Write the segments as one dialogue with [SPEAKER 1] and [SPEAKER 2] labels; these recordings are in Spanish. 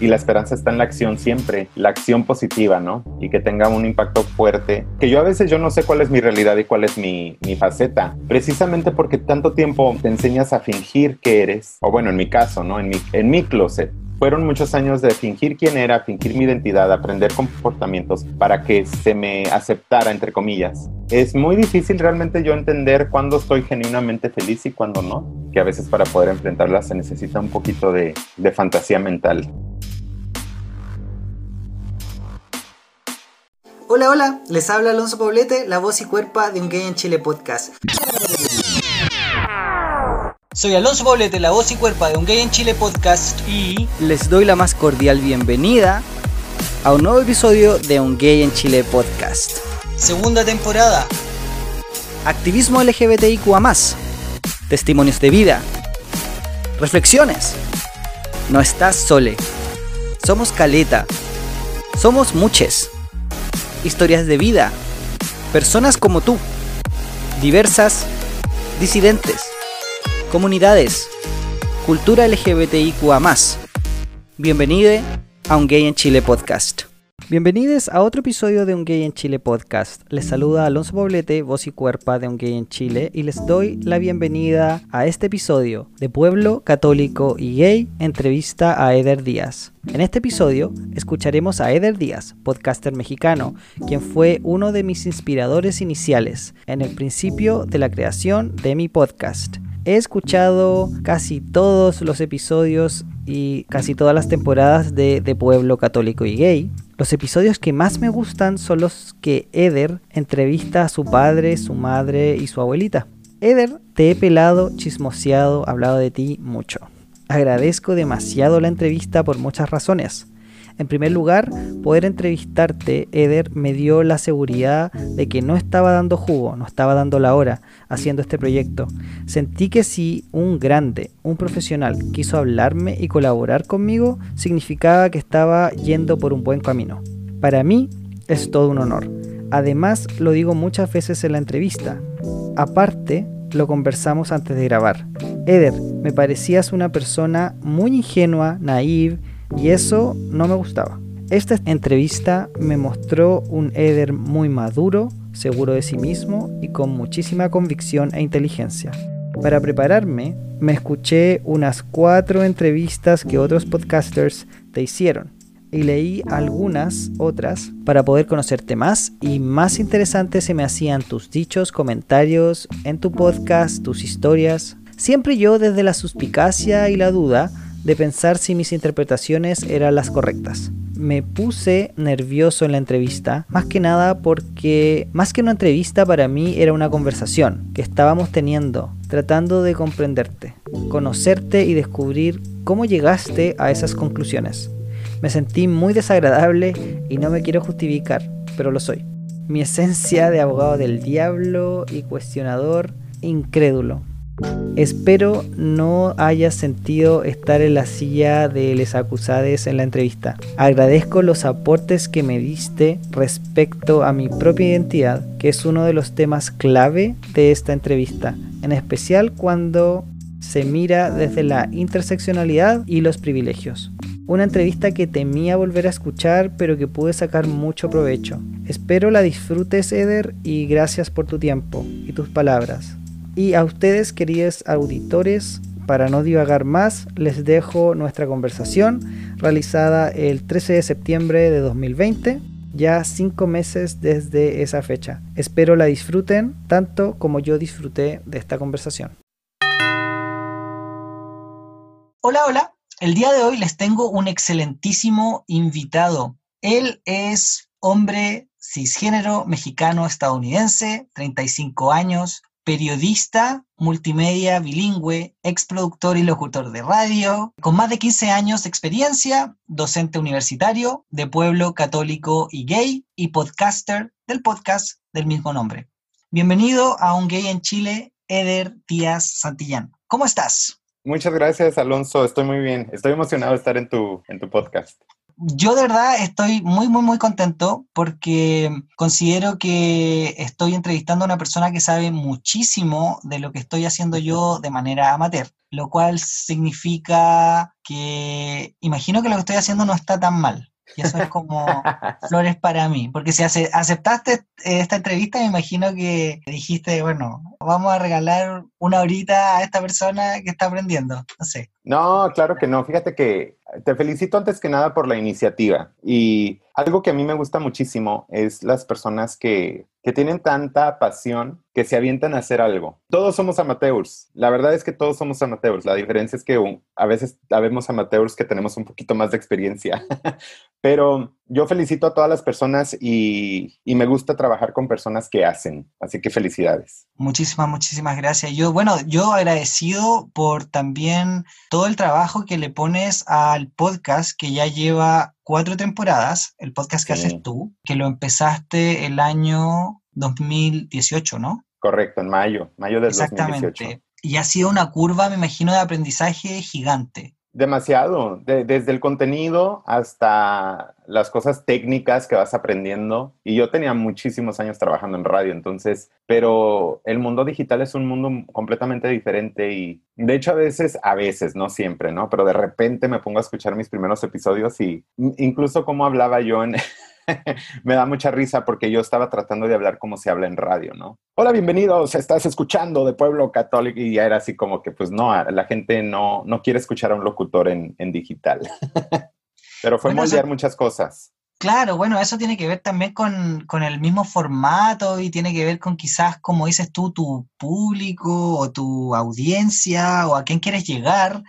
[SPEAKER 1] y la esperanza está en la acción siempre, la acción positiva, ¿no? Y que tenga un impacto fuerte, que yo a veces yo no sé cuál es mi realidad y cuál es mi, mi faceta, precisamente porque tanto tiempo te enseñas a fingir que eres, o bueno, en mi caso, ¿no? En mi, en mi closet, fueron muchos años de fingir quién era, fingir mi identidad, aprender comportamientos para que se me aceptara, entre comillas. Es muy difícil realmente yo entender cuándo estoy genuinamente feliz y cuándo no, que a veces para poder enfrentarla se necesita un poquito de, fantasía mental.
[SPEAKER 2] Hola, hola, les habla Alonso Poblete, la voz y cuerpo de Un Gay en Chile podcast.
[SPEAKER 3] Soy Alonso Poblete, la voz y cuerpo de Un Gay en Chile podcast y
[SPEAKER 2] les doy la más cordial bienvenida a un nuevo episodio de Un Gay en Chile podcast.
[SPEAKER 3] Segunda temporada.
[SPEAKER 2] Activismo LGBTIQA+, testimonios de vida, reflexiones. No estás sole. Somos caleta. Somos muches historias de vida, personas como tú, diversas, disidentes, comunidades, cultura LGBTIQA. Bienvenido a un Gay en Chile podcast. Bienvenidos a otro episodio de Un Gay en Chile podcast. Les saluda Alonso Poblete, voz y cuerpa de Un Gay en Chile, y les doy la bienvenida a este episodio de Pueblo Católico y Gay, entrevista a Eder Díaz. En este episodio escucharemos a Eder Díaz, podcaster mexicano, quien fue uno de mis inspiradores iniciales en el principio de la creación de mi podcast. He escuchado casi todos los episodios y casi todas las temporadas de, de Pueblo Católico y Gay, los episodios que más me gustan son los que Eder entrevista a su padre, su madre y su abuelita. Eder, te he pelado, chismoseado, hablado de ti mucho. Agradezco demasiado la entrevista por muchas razones. En primer lugar, poder entrevistarte, Eder, me dio la seguridad de que no estaba dando jugo, no estaba dando la hora haciendo este proyecto. Sentí que si un grande, un profesional, quiso hablarme y colaborar conmigo, significaba que estaba yendo por un buen camino. Para mí es todo un honor. Además, lo digo muchas veces en la entrevista. Aparte, lo conversamos antes de grabar. Eder, me parecías una persona muy ingenua, naive, y eso no me gustaba. Esta entrevista me mostró un Eder muy maduro, seguro de sí mismo y con muchísima convicción e inteligencia. Para prepararme, me escuché unas cuatro entrevistas que otros podcasters te hicieron y leí algunas otras para poder conocerte más y más interesantes se me hacían tus dichos, comentarios en tu podcast, tus historias. Siempre yo desde la suspicacia y la duda de pensar si mis interpretaciones eran las correctas. Me puse nervioso en la entrevista, más que nada porque más que una entrevista para mí era una conversación que estábamos teniendo, tratando de comprenderte, conocerte y descubrir cómo llegaste a esas conclusiones. Me sentí muy desagradable y no me quiero justificar, pero lo soy. Mi esencia de abogado del diablo y cuestionador incrédulo Espero no hayas sentido estar en la silla de les acusades en la entrevista. Agradezco los aportes que me diste respecto a mi propia identidad, que es uno de los temas clave de esta entrevista, en especial cuando se mira desde la interseccionalidad y los privilegios. Una entrevista que temía volver a escuchar, pero que pude sacar mucho provecho. Espero la disfrutes, Eder, y gracias por tu tiempo y tus palabras. Y a ustedes, queridos auditores, para no divagar más, les dejo nuestra conversación realizada el 13 de septiembre de 2020, ya cinco meses desde esa fecha. Espero la disfruten tanto como yo disfruté de esta conversación.
[SPEAKER 3] Hola, hola. El día de hoy les tengo un excelentísimo invitado. Él es hombre cisgénero mexicano estadounidense, 35 años, periodista multimedia bilingüe, exproductor y locutor de radio, con más de 15 años de experiencia, docente universitario de pueblo católico y gay y podcaster del podcast del mismo nombre. Bienvenido a Un Gay en Chile, Eder Díaz Santillán. ¿Cómo estás?
[SPEAKER 1] Muchas gracias, Alonso. Estoy muy bien. Estoy emocionado de estar en tu, en tu podcast.
[SPEAKER 3] Yo de verdad estoy muy, muy, muy contento porque considero que estoy entrevistando a una persona que sabe muchísimo de lo que estoy haciendo yo de manera amateur, lo cual significa que imagino que lo que estoy haciendo no está tan mal. Y eso es como flores para mí. Porque si aceptaste esta entrevista, me imagino que dijiste, bueno, vamos a regalar una horita a esta persona que está aprendiendo. No sé.
[SPEAKER 1] No, claro que no. Fíjate que te felicito antes que nada por la iniciativa. Y algo que a mí me gusta muchísimo es las personas que, que tienen tanta pasión que se avientan a hacer algo. Todos somos amateurs. La verdad es que todos somos amateurs. La diferencia es que a veces habemos amateurs que tenemos un poquito más de experiencia. Pero yo felicito a todas las personas y, y, me gusta trabajar con personas que hacen. Así que felicidades.
[SPEAKER 3] Muchísimas, muchísimas gracias. Yo, bueno, yo agradecido por también todo el trabajo que le pones al podcast que ya lleva cuatro temporadas, el podcast que haces tú, que lo empezaste el año 2018, ¿no?
[SPEAKER 1] Correcto, en mayo, mayo del Exactamente.
[SPEAKER 3] Y ha sido una curva, me imagino, de aprendizaje gigante.
[SPEAKER 1] Demasiado, desde el contenido hasta las cosas técnicas que vas aprendiendo. Y yo tenía muchísimos años trabajando en radio, entonces, pero el mundo digital es un mundo completamente diferente y de hecho a veces, a veces, no siempre, ¿no? Pero de repente me pongo a escuchar mis primeros episodios y incluso como hablaba yo en, me da mucha risa porque yo estaba tratando de hablar como se habla en radio, ¿no? Hola, bienvenidos, estás escuchando de Pueblo Católico y ya era así como que pues no, la gente no, no quiere escuchar a un locutor en, en digital. Pero fue moldear muchas cosas.
[SPEAKER 3] Claro, bueno, eso tiene que ver también con, con, el mismo formato y tiene que ver con quizás, como dices tú, tu público o tu audiencia o a quién quieres llegar.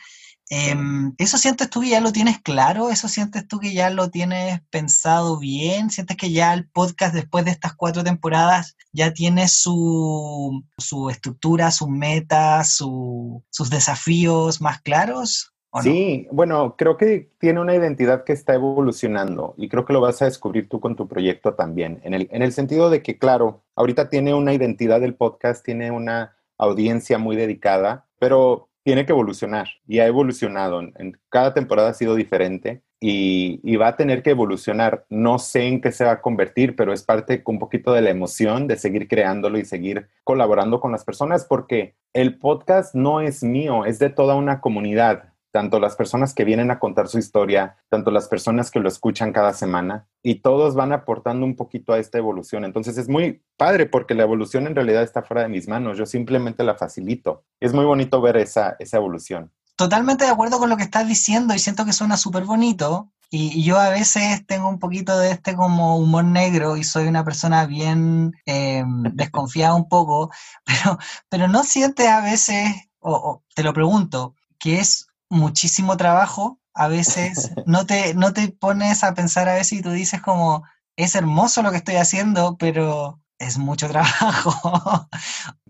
[SPEAKER 3] Em, ¿Eso sientes tú que ya lo tienes claro? ¿Eso sientes tú que ya lo tienes pensado bien? ¿Sientes que ya el podcast después de estas cuatro temporadas ya tiene su, su estructura, sus metas, su, sus desafíos más claros?
[SPEAKER 1] Sí, bueno, creo que tiene una identidad que está evolucionando y creo que lo vas a descubrir tú con tu proyecto también, en el, en el sentido de que, claro, ahorita tiene una identidad del podcast, tiene una audiencia muy dedicada, pero tiene que evolucionar y ha evolucionado. En, cada temporada ha sido diferente y, va a tener que evolucionar. No sé en qué se va a convertir, pero es parte un poquito de la emoción de seguir creándolo y seguir colaborando con las personas porque el podcast no es mío, es de toda una comunidad tanto las personas que vienen a contar su historia, tanto las personas que lo escuchan cada semana, y todos van aportando un poquito a esta evolución. Entonces es muy padre porque la evolución en realidad está fuera de mis manos, yo simplemente la facilito. Es muy bonito ver esa, esa evolución.
[SPEAKER 3] Totalmente de acuerdo con lo que estás diciendo y siento que suena súper bonito. Y, yo a veces tengo un poquito de este como humor negro y soy una persona bien eh, desconfiada un poco, pero, pero no sientes a veces, o te lo pregunto, que es muchísimo trabajo, a veces no te, no te pones a pensar a veces y tú dices como, es hermoso lo que estoy haciendo, pero es mucho trabajo.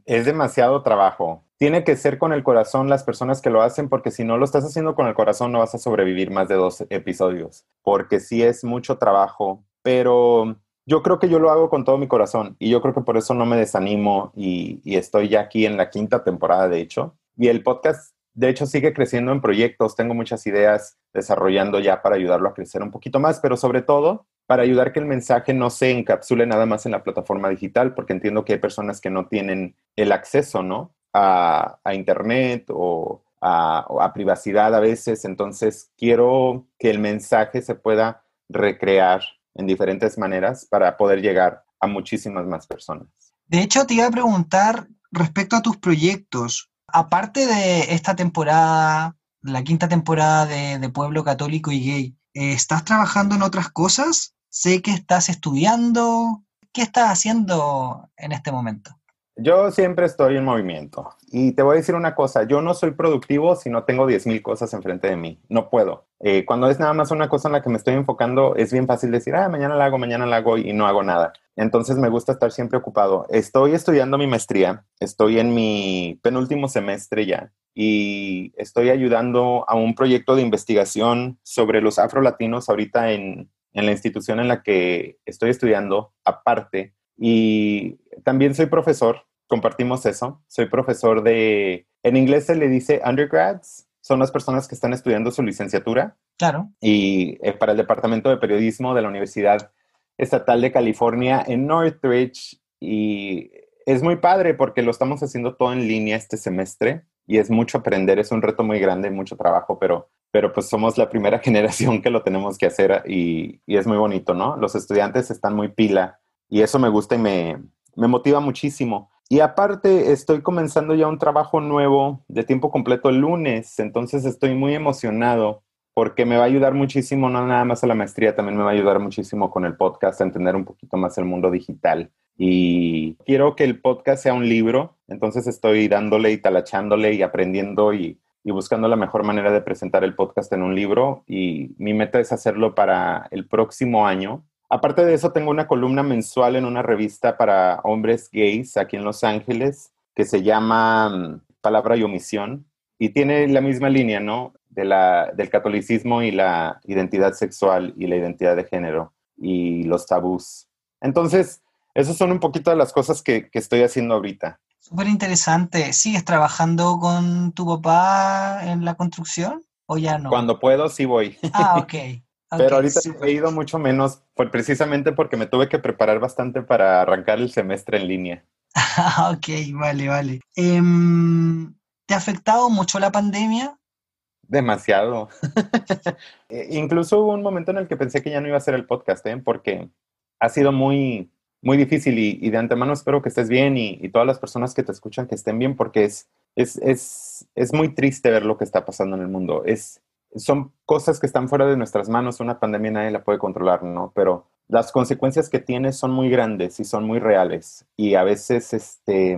[SPEAKER 1] Es demasiado trabajo. Tiene que ser con el corazón las personas que lo hacen, porque si no lo estás haciendo con el corazón no vas a sobrevivir más de dos episodios, porque sí es mucho trabajo, pero yo creo que yo lo hago con todo mi corazón y yo creo que por eso no me desanimo y, y estoy ya aquí en la quinta temporada, de hecho. Y el podcast de hecho, sigue creciendo en proyectos. Tengo muchas ideas desarrollando ya para ayudarlo a crecer un poquito más, pero sobre todo para ayudar que el mensaje no se encapsule nada más en la plataforma digital, porque entiendo que hay personas que no tienen el acceso, ¿no? A, Internet o a, a privacidad a veces. Entonces, quiero que el mensaje se pueda recrear en diferentes maneras para poder llegar a muchísimas más personas.
[SPEAKER 3] De hecho, te iba a preguntar respecto a tus proyectos, Aparte de esta temporada, la quinta temporada de, Pueblo Católico y Gay, eh, ¿estás trabajando en otras cosas? Sé que estás estudiando. ¿Qué estás haciendo en este momento?
[SPEAKER 1] Yo siempre estoy en movimiento. Y te voy a decir una cosa, yo no soy productivo si no tengo 10.000 cosas enfrente de mí. No puedo. Eh, cuando es nada más una cosa en la que me estoy enfocando, es bien fácil decir, ah, mañana la hago, mañana la hago y no hago nada. Entonces me gusta estar siempre ocupado. Estoy estudiando mi maestría, estoy en mi penúltimo semestre ya y estoy ayudando a un proyecto de investigación sobre los afrolatinos ahorita en, en la institución en la que estoy estudiando aparte. Y también soy profesor, compartimos eso. Soy profesor de, en inglés se le dice undergrads, son las personas que están estudiando su licenciatura
[SPEAKER 3] Claro.
[SPEAKER 1] Y eh, para el Departamento de Periodismo de la Universidad Estatal de California en Northridge. Y es muy padre porque lo estamos haciendo todo en línea este semestre y es mucho aprender, es un reto muy grande, mucho trabajo, pero, pero pues somos la primera generación que lo tenemos que hacer y, y es muy bonito, ¿no? Los estudiantes están muy pila y eso me gusta y me, me motiva muchísimo. Y aparte, estoy comenzando ya un trabajo nuevo de tiempo completo el lunes, entonces estoy muy emocionado porque me va a ayudar muchísimo, no nada más a la maestría, también me va a ayudar muchísimo con el podcast a entender un poquito más el mundo digital. Y quiero que el podcast sea un libro, entonces estoy dándole y talachándole y aprendiendo y, y buscando la mejor manera de presentar el podcast en un libro. Y mi meta es hacerlo para el próximo año. Aparte de eso, tengo una columna mensual en una revista para hombres gays aquí en Los Ángeles que se llama mm, Palabra y Omisión y tiene la misma línea, ¿no? de la, del catolicismo y la identidad sexual y la identidad de género y los tabús. Entonces, esas son un poquito de las cosas que, que estoy haciendo ahorita.
[SPEAKER 3] Súper interesante. ¿Sigues trabajando con tu papá en la construcción o ya no?
[SPEAKER 1] Cuando puedo, sí voy.
[SPEAKER 3] Ah, ok. okay
[SPEAKER 1] Pero ahorita he ido mucho menos, por, precisamente porque me tuve que preparar bastante para arrancar el semestre en línea.
[SPEAKER 3] Ah, ok, vale, vale. Eh, ¿Te ha afectado mucho la pandemia?
[SPEAKER 1] Demasiado. Eh, incluso hubo un momento en el que pensé que ya no iba a hacer el podcast, ¿eh? porque ha sido muy, muy difícil y, de antemano espero que estés bien y, y, todas las personas que te escuchan que estén bien porque es, es, es, es muy triste ver lo que está pasando en el mundo. Es, son cosas que están fuera de nuestras manos, una pandemia nadie la puede controlar, ¿no? Pero las consecuencias que tiene son muy grandes y son muy reales y a veces este,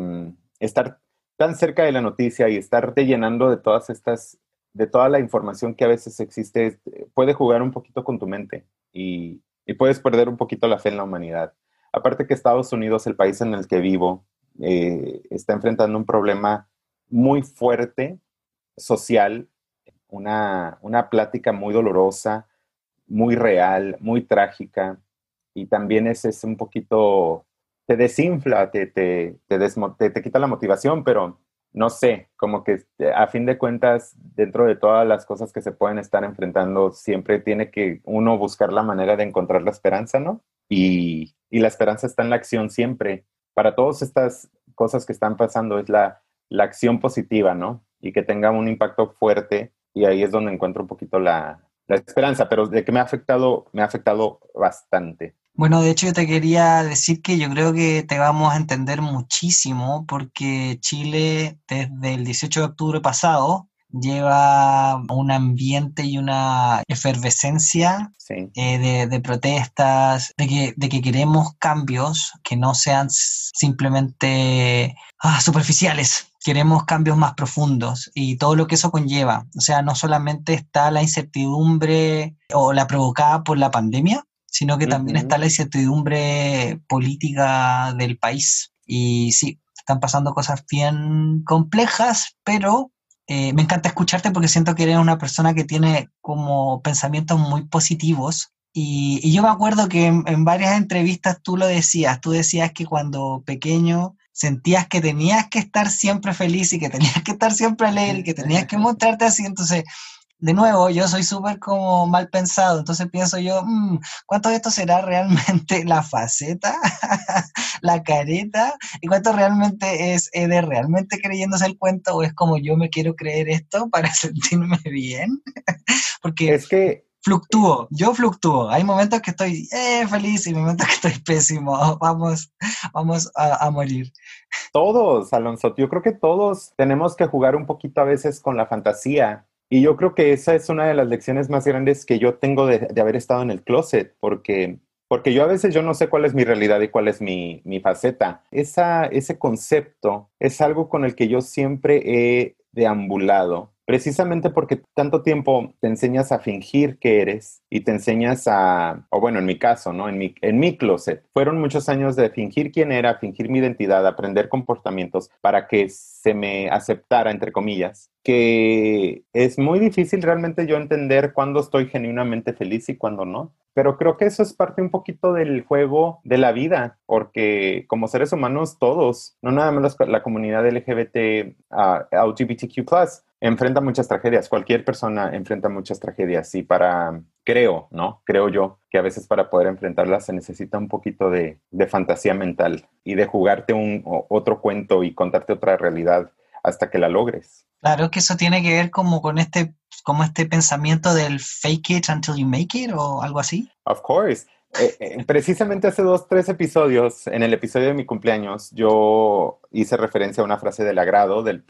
[SPEAKER 1] estar tan cerca de la noticia y estarte llenando de todas estas de toda la información que a veces existe, puede jugar un poquito con tu mente y, puedes perder un poquito la fe en la humanidad. Aparte que Estados Unidos, el país en el que vivo, eh, está enfrentando un problema muy fuerte, social, una, una plática muy dolorosa, muy real, muy trágica, y también es un poquito, te desinfla, te, te, te, te quita la motivación, pero no sé, como que a fin de cuentas, dentro de todas las cosas que se pueden estar enfrentando, siempre tiene que uno buscar la manera de encontrar la esperanza, ¿no? Y, la esperanza está en la acción siempre. Para todas estas cosas que están pasando es la, la acción positiva, ¿no? Y que tenga un impacto fuerte y ahí es donde encuentro un poquito la, la esperanza, pero de que me ha afectado, me ha afectado bastante.
[SPEAKER 3] Bueno, de hecho yo te quería decir que yo creo que te vamos a entender muchísimo porque Chile desde el 18 de octubre pasado lleva un ambiente y una efervescencia eh, de, protestas, de que, de que queremos cambios que no sean simplemente ah, superficiales. Queremos cambios más profundos y todo lo que eso conlleva. O sea, no solamente está la incertidumbre o la provocada por la pandemia, sino que también está la incertidumbre política del país. Y sí, están pasando cosas bien complejas, pero eh, me encanta escucharte porque siento que eres una persona que tiene como pensamientos muy positivos. Y, yo me acuerdo que en, varias entrevistas tú lo decías, tú decías que cuando pequeño sentías que tenías que estar siempre feliz y que tenías que estar siempre alegre y que tenías que mostrarte así. Entonces, de nuevo, yo soy súper como mal pensado, entonces pienso yo, mm, ¿cuánto de esto será realmente la faceta, la careta? ¿Y cuánto realmente es de realmente creyéndose el cuento o es como yo me quiero creer esto para sentirme bien? Porque es que fluctúo, yo fluctúo. Hay momentos que estoy eh, feliz y momentos que estoy pésimo. Vamos, vamos a, a, morir.
[SPEAKER 1] Todos, Alonso. Yo creo que todos tenemos que jugar un poquito a veces con la fantasía y yo creo que esa es una de las lecciones más grandes que yo tengo de, haber estado en el closet, porque, porque yo a veces yo no sé cuál es mi realidad y cuál es mi, mi faceta. Esa, ese concepto es algo con el que yo siempre he deambulado precisamente porque tanto tiempo te enseñas a fingir que eres y te enseñas a, o bueno, en mi caso, ¿no? En mi, en mi closet, fueron muchos años de fingir quién era, fingir mi identidad, aprender comportamientos para que se me aceptara, entre comillas, que es muy difícil realmente yo entender cuándo estoy genuinamente feliz y cuándo no. Pero creo que eso es parte un poquito del juego de la vida, porque como seres humanos todos, no nada más la comunidad LGBT, uh, LGBTQ, enfrenta muchas tragedias. Cualquier persona enfrenta muchas tragedias y para, creo, ¿no? Creo yo que a veces para poder enfrentarlas se necesita un poquito de, fantasía mental y de jugarte un otro cuento y contarte otra realidad hasta que la logres.
[SPEAKER 3] Claro que eso tiene que ver como con este, como este pensamiento del fake it until you make it o algo así.
[SPEAKER 1] Of course. Eh, eh, precisamente hace dos, tres episodios, en el episodio de mi cumpleaños, yo hice referencia a una frase del agrado del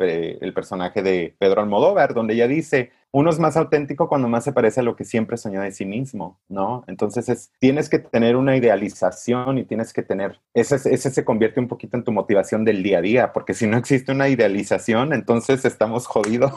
[SPEAKER 1] personaje de Pedro Almodóvar, donde ella dice, uno es más auténtico cuando más se parece a lo que siempre soñó de sí mismo, ¿no? Entonces es, tienes que tener una idealización y tienes que tener, ese, ese se convierte un poquito en tu motivación del día a día, porque si no existe una idealización, entonces estamos jodidos.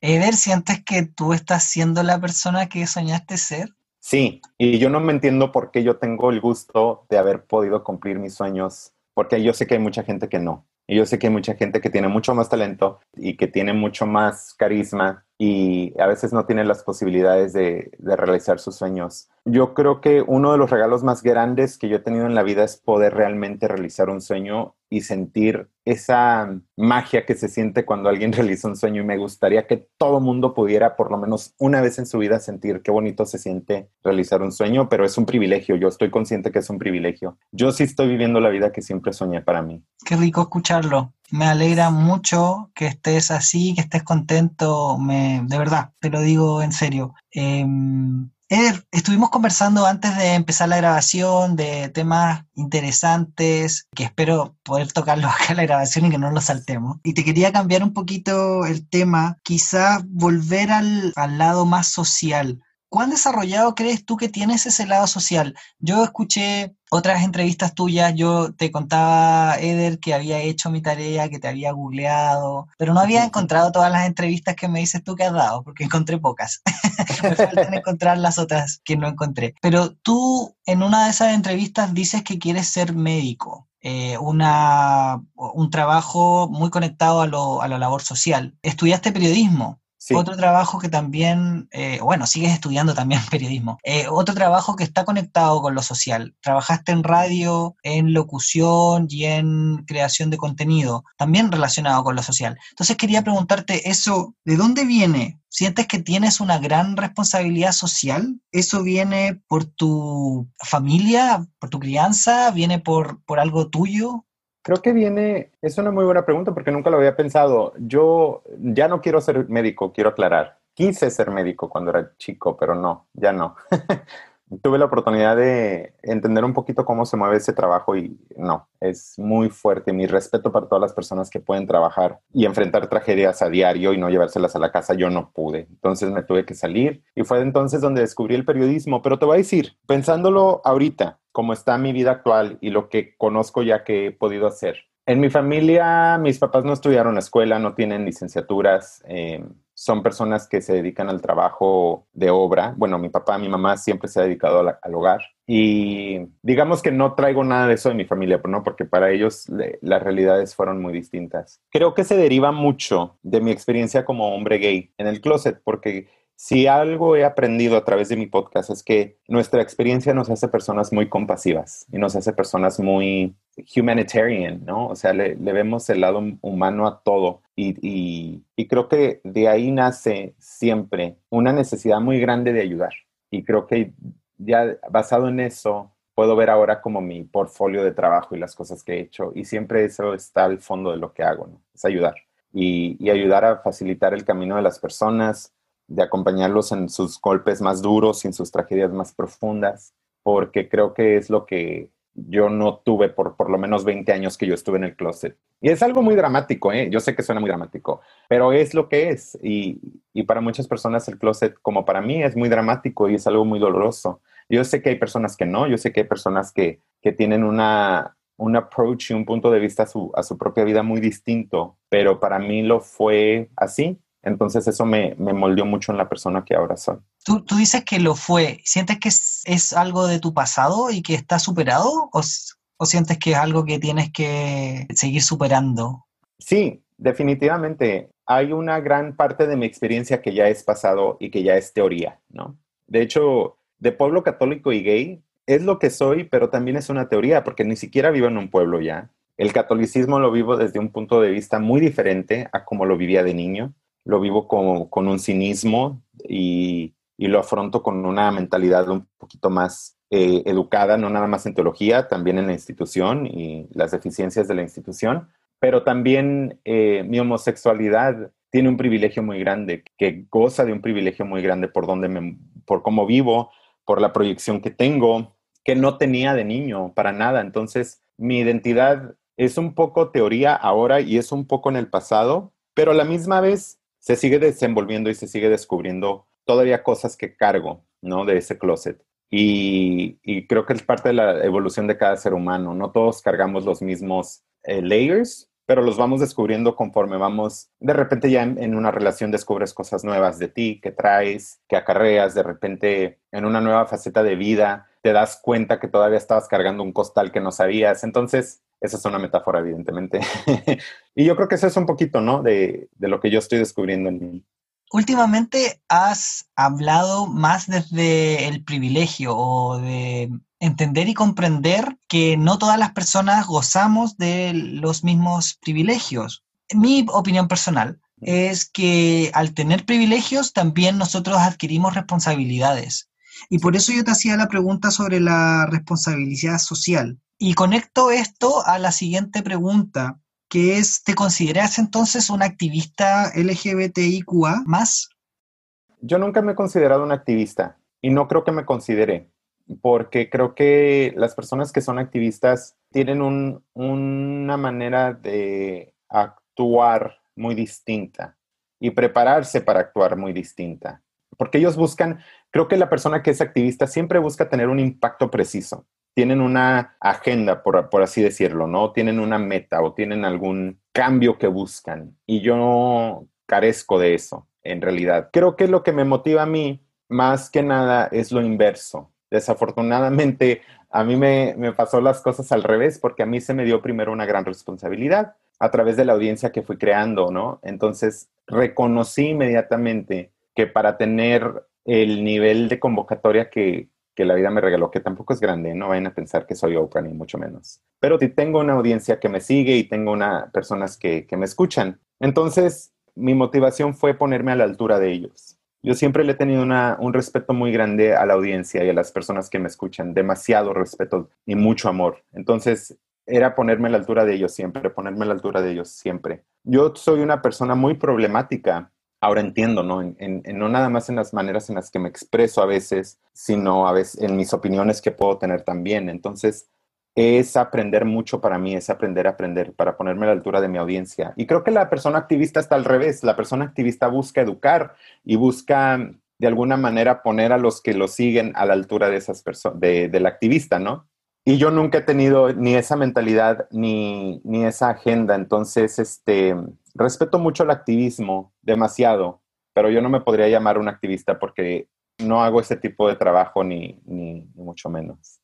[SPEAKER 3] Eder, ¿sientes que tú estás siendo la persona que soñaste ser?
[SPEAKER 1] Sí, y yo no me entiendo por qué yo tengo el gusto de haber podido cumplir mis sueños, porque yo sé que hay mucha gente que no. Y yo sé que hay mucha gente que tiene mucho más talento y que tiene mucho más carisma y a veces no tiene las posibilidades de, realizar sus sueños. Yo creo que uno de los regalos más grandes que yo he tenido en la vida es poder realmente realizar un sueño y sentir esa magia que se siente cuando alguien realiza un sueño y me gustaría que todo mundo pudiera por lo menos una vez en su vida sentir qué bonito se siente realizar un sueño, pero es un privilegio, yo estoy consciente que es un privilegio. Yo sí estoy viviendo la vida que siempre soñé para mí.
[SPEAKER 3] Qué rico escucharlo. Me alegra mucho que estés así, que estés contento, me, de verdad, te lo digo en serio. Em, Eder, estuvimos conversando antes de empezar la grabación de temas interesantes que espero poder tocarlos acá en la grabación y que no los saltemos. Y te quería cambiar un poquito el tema, quizás volver al, al lado más social. ¿Cuán desarrollado crees tú que tienes ese lado social? Yo escuché otras entrevistas tuyas, yo te contaba, Eder, que había hecho mi tarea, que te había googleado, pero no había encontrado todas las entrevistas que me dices tú que has dado, porque encontré pocas. me faltan encontrar las otras que no encontré. Pero tú en una de esas entrevistas dices que quieres ser médico. Eh, una, un trabajo muy conectado a, lo, a la labor social. Estudiaste periodismo. Otro trabajo que también, eh, bueno, sigues estudiando también periodismo. Eh, otro trabajo que está conectado con lo social. Trabajaste en radio, en locución y en creación de contenido, también relacionado con lo social. Entonces quería preguntarte eso, ¿de dónde viene? ¿Sientes que tienes una gran responsabilidad social? ¿Eso viene por tu familia, por tu crianza? ¿Viene por, por algo tuyo?
[SPEAKER 1] Creo que viene, es una muy buena pregunta porque nunca lo había pensado. Yo ya no quiero ser médico, quiero aclarar. Quise ser médico cuando era chico, pero no, ya no. Tuve la oportunidad de entender un poquito cómo se mueve ese trabajo y no, es muy fuerte. Mi respeto para todas las personas que pueden trabajar y enfrentar tragedias a diario y no llevárselas a la casa, yo no pude. Entonces me tuve que salir y fue entonces donde descubrí el periodismo. Pero te voy a decir, pensándolo ahorita, cómo está mi vida actual y lo que conozco ya que he podido hacer. En mi familia, mis papás no estudiaron la escuela, no tienen licenciaturas, eh, son personas que se dedican al trabajo de obra. Bueno, mi papá, mi mamá siempre se ha dedicado al hogar y digamos que no traigo nada de eso de mi familia, ¿no? porque para ellos las realidades fueron muy distintas. Creo que se deriva mucho de mi experiencia como hombre gay en el closet, porque si algo he aprendido a través de mi podcast es que nuestra experiencia nos hace personas muy compasivas y nos hace personas muy humanitarian, ¿no? O sea, le, vemos el lado humano a todo y, creo que de ahí nace siempre una necesidad muy grande de ayudar. Y creo que ya basado en eso, puedo ver ahora como mi portfolio de trabajo y las cosas que he hecho. Y siempre eso está al fondo de lo que hago, ¿no? Es ayudar. Y, y ayudar a facilitar el camino de las personas, de acompañarlos en sus golpes más duros y en sus tragedias más profundas, porque creo que es lo que yo no tuve por por lo menos 20 años que yo estuve en el closet. Y es algo muy dramático, ¿eh? yo sé que suena muy dramático, pero es lo que es. Y, y para muchas personas el closet, como para mí, es muy dramático y es algo muy doloroso. Yo sé que hay personas que no, yo sé que hay personas que, que tienen una, un approach y un punto de vista a su, a su propia vida muy distinto, pero para mí lo fue así entonces eso me, me moldeó mucho en la persona que ahora soy.
[SPEAKER 3] ¿Tú, tú dices que lo fue. ¿Sientes que es, algo de tu pasado y que está superado? ¿O, ¿O sientes que es algo que tienes que seguir superando?
[SPEAKER 1] Sí, definitivamente. Hay una gran parte de mi experiencia que ya es pasado y que ya es teoría, ¿no? De hecho, de pueblo católico y gay es lo que soy, pero también es una teoría, porque ni siquiera vivo en un pueblo ya. El catolicismo lo vivo desde un punto de vista muy diferente a como lo vivía de niño lo vivo como, con un cinismo y, y, lo afronto con una mentalidad un poquito más eh, educada, no nada más en teología, también en la institución y las deficiencias de la institución, pero también eh, mi homosexualidad tiene un privilegio muy grande, que goza de un privilegio muy grande por donde me, por cómo vivo, por la proyección que tengo, que no tenía de niño para nada. Entonces, mi identidad es un poco teoría ahora y es un poco en el pasado, pero a la misma vez se sigue desenvolviendo y se sigue descubriendo todavía cosas que cargo, ¿no? De ese closet. Y, creo que es parte de la evolución de cada ser humano. No todos cargamos los mismos eh, layers, pero los vamos descubriendo conforme vamos, de repente ya en, una relación descubres cosas nuevas de ti, que traes, que acarreas, de repente en una nueva faceta de vida te das cuenta que todavía estabas cargando un costal que no sabías. Entonces, esa es una metáfora, evidentemente. y yo creo que eso es un poquito, ¿no? De, de lo que yo estoy descubriendo en mí.
[SPEAKER 3] Últimamente has hablado más desde el privilegio o de entender y comprender que no todas las personas gozamos de los mismos privilegios. Mi opinión personal es que al tener privilegios también nosotros adquirimos responsabilidades. Y por eso yo te hacía la pregunta sobre la responsabilidad social. Y conecto esto a la siguiente pregunta, que es, ¿te consideras entonces un activista LGBTIQA más?
[SPEAKER 1] Yo nunca me he considerado un activista y no creo que me considere, porque creo que las personas que son activistas tienen una manera de actuar muy distinta y prepararse para actuar muy distinta, porque ellos buscan, creo que la persona que es activista siempre busca tener un impacto preciso tienen una agenda, por, por, así decirlo, ¿no? Tienen una meta o tienen algún cambio que buscan. Y yo carezco de eso, en realidad. Creo que lo que me motiva a mí, más que nada, es lo inverso. Desafortunadamente, a mí me, me pasó las cosas al revés, porque a mí se me dio primero una gran responsabilidad a través de la audiencia que fui creando, ¿no? Entonces, reconocí inmediatamente que para tener el nivel de convocatoria que, que la vida me regaló, que tampoco es grande, no vayan a pensar que soy Oprah ni mucho menos. Pero si tengo una audiencia que me sigue y tengo una, personas que, me escuchan. Entonces, mi motivación fue ponerme a la altura de ellos. Yo siempre le he tenido un respeto muy grande a la audiencia y a las personas que me escuchan, demasiado respeto y mucho amor. Entonces, era ponerme a la altura de ellos siempre, ponerme a la altura de ellos siempre. Yo soy una persona muy problemática ahora entiendo, ¿no? En, no nada más en las maneras en las que me expreso a veces, sino a veces en mis opiniones que puedo tener también. Entonces, es aprender mucho para mí, es aprender a aprender para ponerme a la altura de mi audiencia. Y creo que la persona activista está al revés. La persona activista busca educar y busca de alguna manera poner a los que lo siguen a la altura de esas personas, de, del activista, ¿no? Y yo nunca he tenido ni esa mentalidad ni, ni esa agenda. Entonces, este, respeto mucho el activismo, demasiado, pero yo no me podría llamar un activista porque no hago ese tipo de trabajo ni, ni, mucho menos.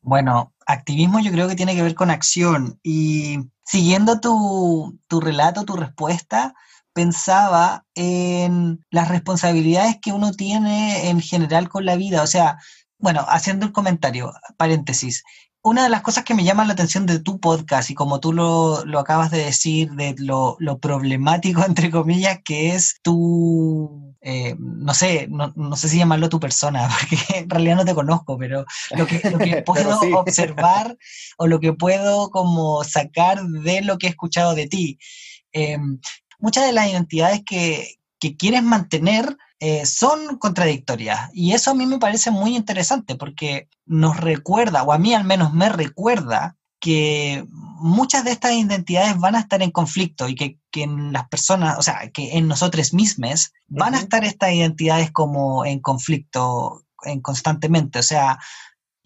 [SPEAKER 3] Bueno, activismo yo creo que tiene que ver con acción y siguiendo tu, tu relato, tu respuesta, pensaba en las responsabilidades que uno tiene en general con la vida. O sea, bueno, haciendo el comentario, paréntesis, una de las cosas que me llama la atención de tu podcast, y como tú lo, acabas de decir, de lo, problemático, entre comillas, que es tu, eh, no sé, no, sé si llamarlo tu persona, porque en realidad no te conozco, pero lo que, puedo observar o lo que puedo como sacar de lo que he escuchado de ti. Em, muchas de las identidades que, que quieres mantener eh, son contradictorias. Y eso a mí me parece muy interesante porque nos recuerda, o a mí al menos me recuerda, que muchas de estas identidades van a estar en conflicto y que, en las personas, o sea, que en nosotros mismos van a estar estas identidades como en conflicto en constantemente. O sea,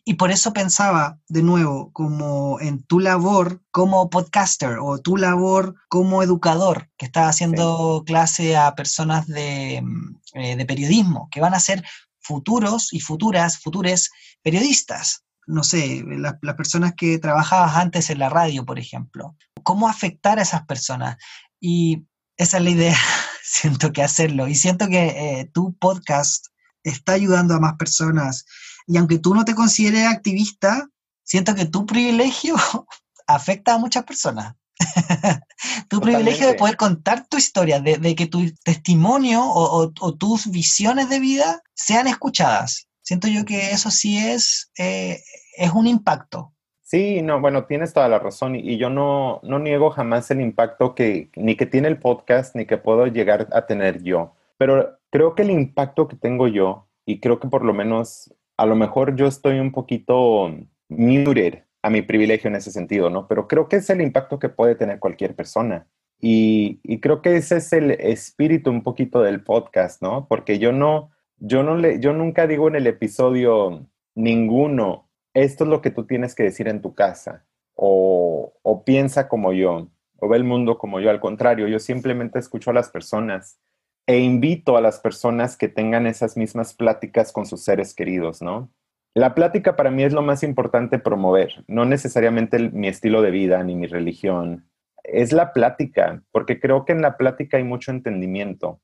[SPEAKER 3] y por eso pensaba de nuevo como en tu labor como podcaster o tu labor como educador que está haciendo clase a personas de, mm, eh, de, periodismo, que van a ser futuros y futuras, futures periodistas. No sé, las personas que trabajabas antes en la radio, por ejemplo. ¿Cómo afectar a esas personas? Y esa es la idea, siento que hacerlo. Y siento que eh, tu podcast está ayudando a más personas y aunque tú no te consideres activista, siento que tu privilegio afecta a muchas personas. tu privilegio de poder contar tu historia, de, que tu testimonio o, tus visiones de vida sean escuchadas. Siento yo que eso sí es, eh, es un impacto.
[SPEAKER 1] Sí, no, bueno, tienes toda la razón y, yo no, no niego jamás el impacto que ni que tiene el podcast ni que puedo llegar a tener yo, pero creo que el impacto que tengo yo y creo que por lo menos a lo mejor yo estoy un poquito muted a mi privilegio en ese sentido, ¿no? Pero creo que es el impacto que puede tener cualquier persona. Y, creo que ese es el espíritu un poquito del podcast, ¿no? Porque yo no, yo no le, yo nunca digo en el episodio ninguno esto es lo que tú tienes que decir en tu casa, o, piensa como yo, o ve el mundo como yo. Al contrario, yo simplemente escucho a las personas e invito a las personas que tengan esas mismas pláticas con sus seres queridos, ¿no? La plática para mí es lo más importante promover, no necesariamente mi estilo de vida ni mi religión, es la plática, porque creo que en la plática hay mucho entendimiento.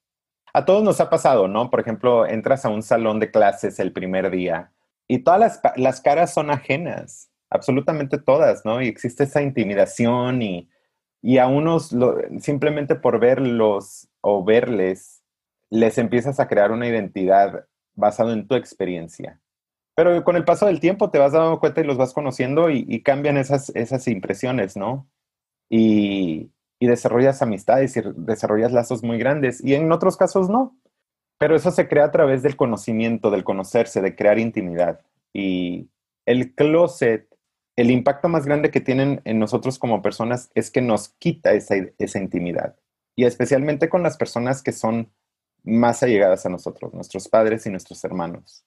[SPEAKER 1] A todos nos ha pasado, ¿no? Por ejemplo, entras a un salón de clases el primer día y todas las, caras son ajenas, absolutamente todas, ¿no? Y existe esa intimidación y, a unos simplemente por verlos o verles, les empiezas a crear una identidad basada en tu experiencia. Pero con el paso del tiempo te vas dando cuenta y los vas conociendo y, cambian esas, esas impresiones, ¿no? Y, y desarrollas amistades y desarrollas lazos muy grandes. Y en otros casos no. Pero eso se crea a través del conocimiento, del conocerse, de crear intimidad. Y el closet, el impacto más grande que tienen en nosotros como personas es que nos quita esa, esa intimidad. Y especialmente con las personas que son más allegadas a nosotros, nuestros padres y nuestros hermanos.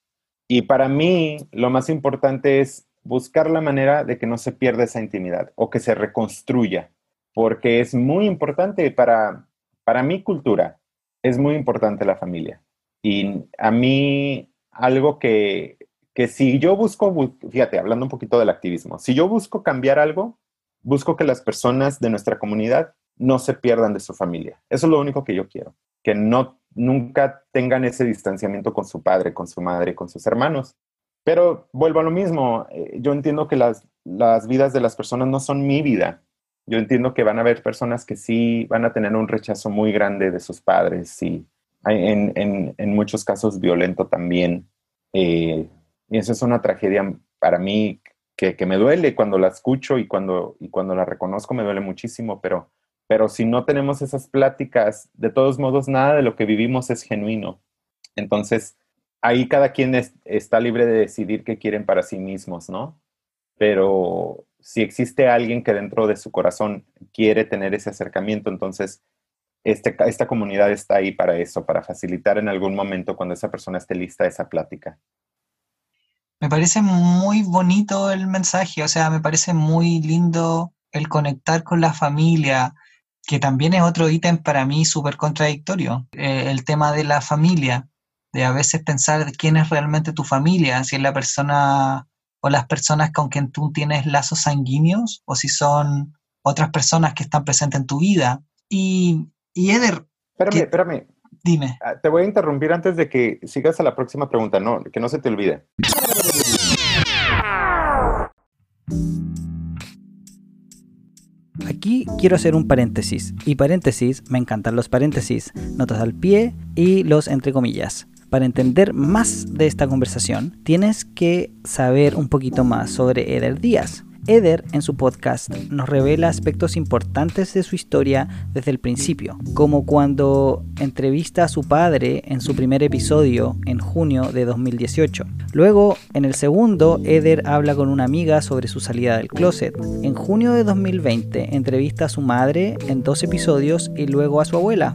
[SPEAKER 1] Y para mí, lo más importante es buscar la manera de que no se pierda esa intimidad o que se reconstruya, porque es muy importante para, para mi cultura, es muy importante la familia. Y a mí, algo que, que si yo busco, fíjate, hablando un poquito del activismo, si yo busco cambiar algo, busco que las personas de nuestra comunidad no se pierdan de su familia. Eso es lo único que yo quiero, que no nunca tengan ese distanciamiento con su padre, con su madre, con sus hermanos. Pero vuelvo a lo mismo, eh, yo entiendo que las, las vidas de las personas no son mi vida. Yo entiendo que van a haber personas que sí van a tener un rechazo muy grande de sus padres y en, muchos casos violento también. Eh, y eso es una tragedia para mí que, me duele cuando la escucho y cuando, y cuando la reconozco me duele muchísimo, pero, pero si no tenemos esas pláticas, de todos modos, nada de lo que vivimos es genuino. Entonces, ahí cada quien está libre de decidir qué quieren para sí mismos, ¿no? Pero si existe alguien que dentro de su corazón quiere tener ese acercamiento, entonces este, esta comunidad está ahí para eso, para facilitar en algún momento cuando esa persona esté lista esa plática.
[SPEAKER 3] Me parece muy bonito el mensaje, o sea, me parece muy lindo el conectar con la familia, que también es otro ítem para mí súper contradictorio. Eh, el tema de la familia, de a veces pensar quién es realmente tu familia, si es la persona o las personas con quien tú tienes lazos sanguíneos o si son otras personas que están presentes en tu vida. Y y Eder.
[SPEAKER 1] Espérame, espérame.
[SPEAKER 3] Dime.
[SPEAKER 1] Ah, te voy a interrumpir antes de que sigas a la próxima pregunta, no, que no se te olvide.
[SPEAKER 2] Aquí quiero hacer un paréntesis, y paréntesis, me encantan los paréntesis, notas al pie y los entre comillas. Para entender más de esta conversación, tienes que saber un poquito más sobre Eder Díaz. Eder en su podcast nos revela aspectos importantes de su historia desde el principio, como cuando entrevista a su padre en su primer episodio en junio de 2018. Luego, en el segundo, Eder habla con una amiga sobre su salida del closet. En junio de 2020, entrevista a su madre en dos episodios y luego a su abuela.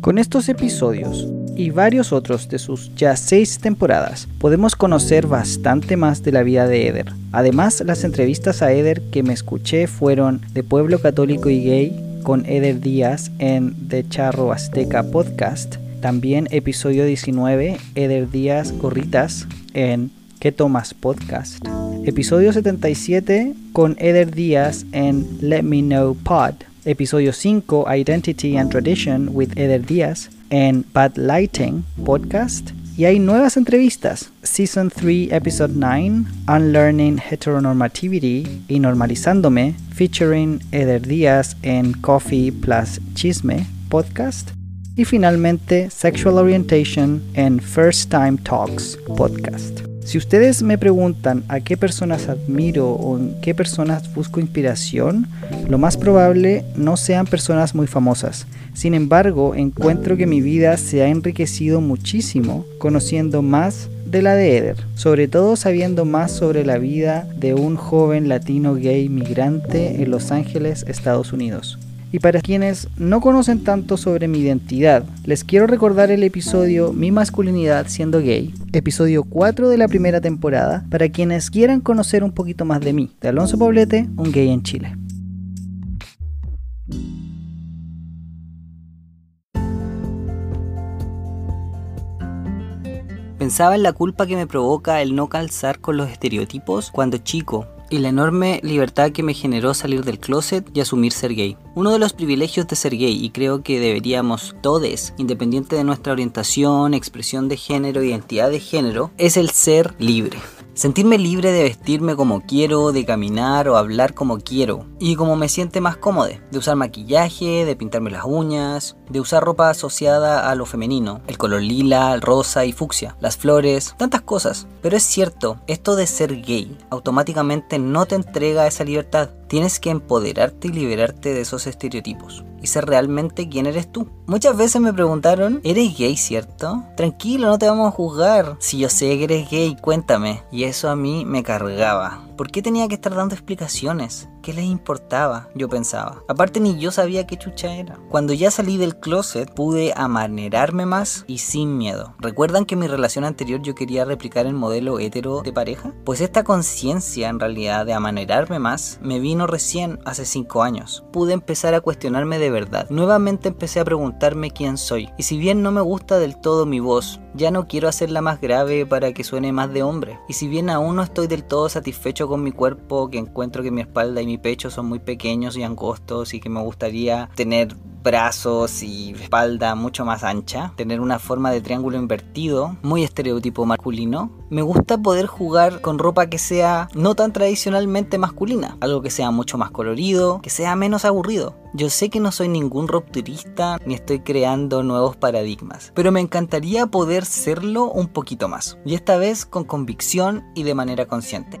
[SPEAKER 2] Con estos episodios, y varios otros de sus ya seis temporadas, podemos conocer bastante más de la vida de Eder. Además, las entrevistas a Eder que me escuché fueron de Pueblo Católico y Gay con Eder Díaz en The Charro Azteca Podcast. También episodio 19, Eder Díaz Gorritas en ¿Qué tomas podcast? Episodio 77 con Eder Díaz en Let Me Know Pod. Episodio 5, Identity and Tradition with Eder Díaz en Bad Lighting Podcast
[SPEAKER 4] Y hay nuevas entrevistas. Season 3, Episode 9, Unlearning Heteronormativity y Normalizándome, featuring Eder Díaz en Coffee Plus Chisme podcast. Y finalmente, Sexual Orientation en First Time Talks podcast. Si ustedes me preguntan a qué personas admiro o en qué personas busco inspiración, lo más probable no sean personas muy famosas. Sin embargo, encuentro que mi vida se ha enriquecido muchísimo conociendo más de la de Eder, sobre todo sabiendo más sobre la vida de un joven latino gay migrante en Los Ángeles, Estados Unidos. Y para quienes no conocen tanto sobre mi identidad, les quiero recordar el episodio Mi masculinidad siendo gay, episodio 4 de la primera temporada, para quienes quieran conocer un poquito más de mí, de Alonso Poblete, un gay en Chile. Pensaba en la culpa que me provoca el no calzar con los estereotipos cuando chico y la enorme libertad que me generó salir del closet y asumir ser gay. Uno de los privilegios de ser gay, y creo que deberíamos todos, independiente de nuestra orientación, expresión de género, identidad de género, es el ser libre. Sentirme libre de vestirme como quiero, de caminar o hablar como quiero y como me siente más cómodo, de usar maquillaje, de pintarme las uñas, de usar ropa asociada a lo femenino, el color lila, rosa y fucsia, las flores, tantas cosas. Pero es cierto, esto de ser gay automáticamente no te entrega esa libertad. Tienes que empoderarte y liberarte de esos estereotipos y ser realmente quién eres tú. Muchas veces me preguntaron, ¿eres gay, cierto? Tranquilo, no te vamos a juzgar. Si yo sé que eres gay, cuéntame. Y eso a mí me cargaba. ¿Por qué tenía que estar dando explicaciones? ¿Qué les importaba? Yo pensaba. Aparte ni yo sabía qué chucha era. Cuando ya salí del closet pude amanerarme más y sin miedo. ¿Recuerdan que en mi relación anterior yo quería replicar el modelo hetero de pareja? Pues esta conciencia en realidad de amanerarme más me vino recién hace 5 años. Pude empezar a cuestionarme de verdad. Nuevamente empecé a preguntarme quién soy. Y si bien no me gusta del todo mi voz, ya no quiero hacerla más grave para que suene más de hombre. Y si bien aún no estoy del todo satisfecho con mi cuerpo, que encuentro que mi espalda y mi pecho son muy pequeños y angostos y que me gustaría tener brazos y espalda mucho más ancha, tener una forma de triángulo invertido, muy estereotipo masculino. Me gusta poder jugar con ropa que sea no tan tradicionalmente masculina, algo que sea mucho más colorido, que sea menos aburrido. Yo sé que no soy ningún rupturista ni estoy creando nuevos paradigmas, pero me encantaría poder serlo un poquito más, y esta vez con convicción y de manera consciente.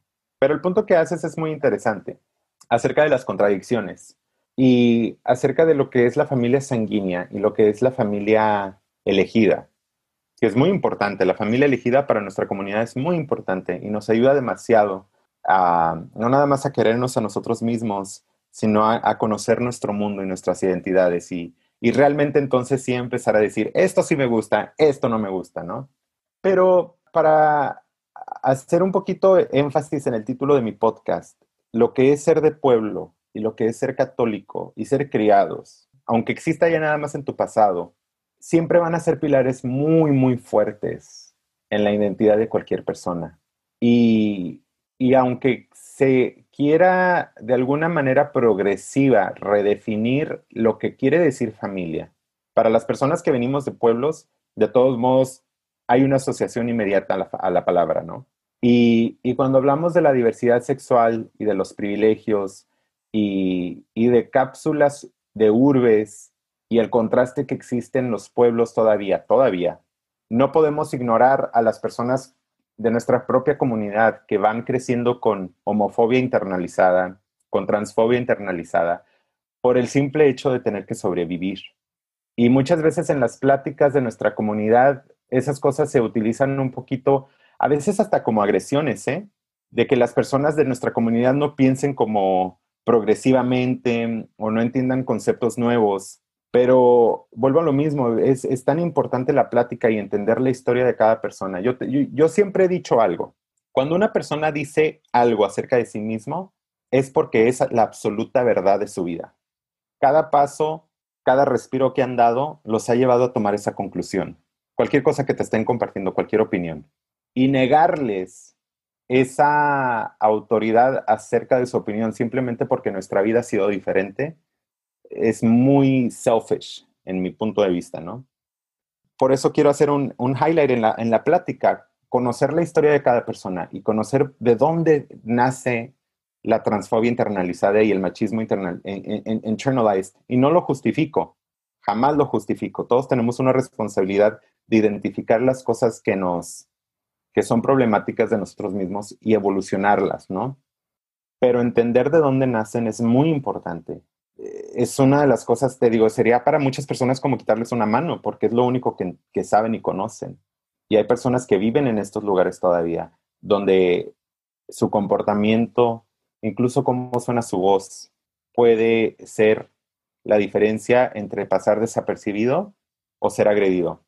[SPEAKER 1] Pero el punto que haces es muy interesante acerca de las contradicciones y acerca de lo que es la familia sanguínea y lo que es la familia elegida, que es muy importante. La familia elegida para nuestra comunidad es muy importante y nos ayuda demasiado a no nada más a querernos a nosotros mismos, sino a, conocer nuestro mundo y nuestras identidades y, y realmente entonces sí empezar a decir, esto sí me gusta, esto no me gusta, ¿no? Pero para hacer un poquito énfasis en el título de mi podcast, lo que es ser de pueblo y lo que es ser católico y ser criados, aunque exista ya nada más en tu pasado, siempre van a ser pilares muy, muy fuertes en la identidad de cualquier persona. Y, y aunque se quiera de alguna manera progresiva redefinir lo que quiere decir familia, para las personas que venimos de pueblos, de todos modos, hay una asociación inmediata a la, palabra, ¿no? Y, y, cuando hablamos de la diversidad sexual y de los privilegios y, de cápsulas de urbes y el contraste que existe en los pueblos todavía, todavía. No podemos ignorar a las personas de nuestra propia comunidad que van creciendo con homofobia internalizada, con transfobia internalizada, por el simple hecho de tener que sobrevivir. Y muchas veces en las pláticas de nuestra comunidad, esas cosas se utilizan un poquito, a veces hasta como agresiones, ¿eh? De que las personas de nuestra comunidad no piensen como progresivamente o no entiendan conceptos nuevos Pero vuelvo a lo mismo, es, tan importante la plática y entender la historia de cada persona. Yo, yo, siempre he dicho algo, cuando una persona dice algo acerca de sí mismo, es porque es la absoluta verdad de su vida. Cada paso, cada respiro que han dado, los ha llevado a tomar esa conclusión. Cualquier cosa que te estén compartiendo, cualquier opinión. Y negarles esa autoridad acerca de su opinión simplemente porque nuestra vida ha sido diferente, es muy selfish en mi punto de vista, ¿no? Por eso quiero hacer un, highlight en la, en la plática, conocer la historia de cada persona y conocer de dónde nace la transfobia internalizada y el machismo internalized. Y no lo justifico, jamás lo justifico. Todos tenemos una responsabilidad de identificar las cosas que nos, que son problemáticas de nosotros mismos y evolucionarlas, ¿no? Pero entender de dónde nacen es muy importante es una de las cosas, te digo, sería para muchas personas como quitarles una mano, porque es lo único que, saben y conocen. Y hay personas que viven en estos lugares todavía, donde su comportamiento, incluso cómo suena su voz, puede ser la diferencia entre pasar desapercibido o ser agredido.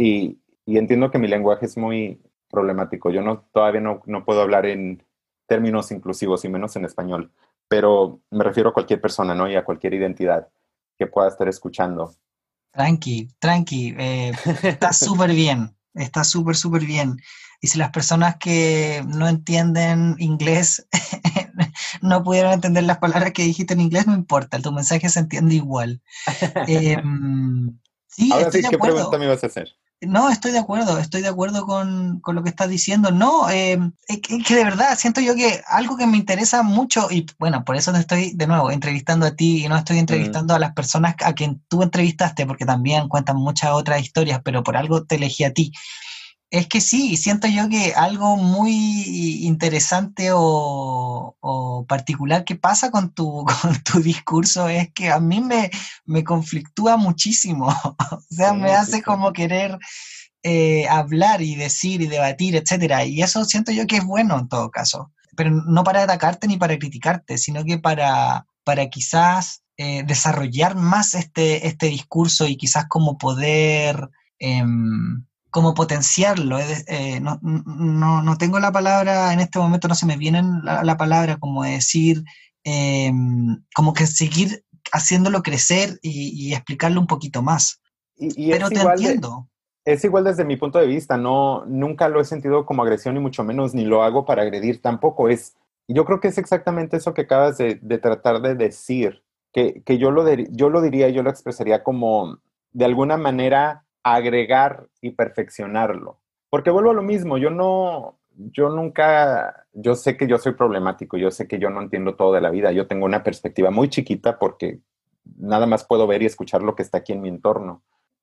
[SPEAKER 1] Y, entiendo que mi lenguaje es muy problemático. Yo no, todavía no, no puedo hablar en términos inclusivos y menos en español pero me refiero a cualquier persona, ¿no? Y a cualquier identidad que pueda estar escuchando.
[SPEAKER 3] Tranqui, tranqui, eh, está súper bien, está súper, súper bien. Y si las personas que no entienden inglés no pudieron entender las palabras que dijiste en inglés, no importa, tu mensaje se entiende igual. Em, sí,
[SPEAKER 1] Ahora sí, ¿qué pregunta me vas a hacer?
[SPEAKER 3] No, estoy de acuerdo, estoy de acuerdo con, lo que estás diciendo. No, eh, es, que, de verdad siento yo que algo que me interesa mucho, y bueno, por eso te estoy de nuevo entrevistando a ti y no estoy entrevistando a las personas a quien tú entrevistaste, porque también cuentan muchas otras historias, pero por algo te elegí a ti. Es que sí, siento yo que algo muy interesante o, particular que pasa con tu, con tu discurso es que a mí me, me conflictúa muchísimo. o sea, me hace como querer eh, hablar y decir y debatir, etcétera. Y eso siento yo que es bueno en todo caso. Pero no para atacarte ni para criticarte, sino que para, para quizás eh, desarrollar más este, este discurso y quizás como poder... Em, como potenciarlo. Eh, no, no, tengo la palabra, en este momento no se me viene la, palabra como decir, eh, como que seguir haciéndolo crecer y, explicarlo un poquito más.
[SPEAKER 1] Y, Pero te entiendo. es igual desde mi punto de vista, no, nunca lo he sentido como agresión ni mucho menos, ni lo hago para agredir tampoco. Es, yo creo que es exactamente eso que acabas de, tratar de decir, que, yo, lo yo lo diría, yo lo expresaría como de alguna manera agregar y perfeccionarlo. Porque vuelvo a lo mismo, yo no, yo nunca, yo sé que yo soy problemático, yo sé que yo no entiendo todo de la vida, yo tengo una perspectiva muy chiquita porque nada más puedo ver y escuchar lo que está aquí en mi entorno,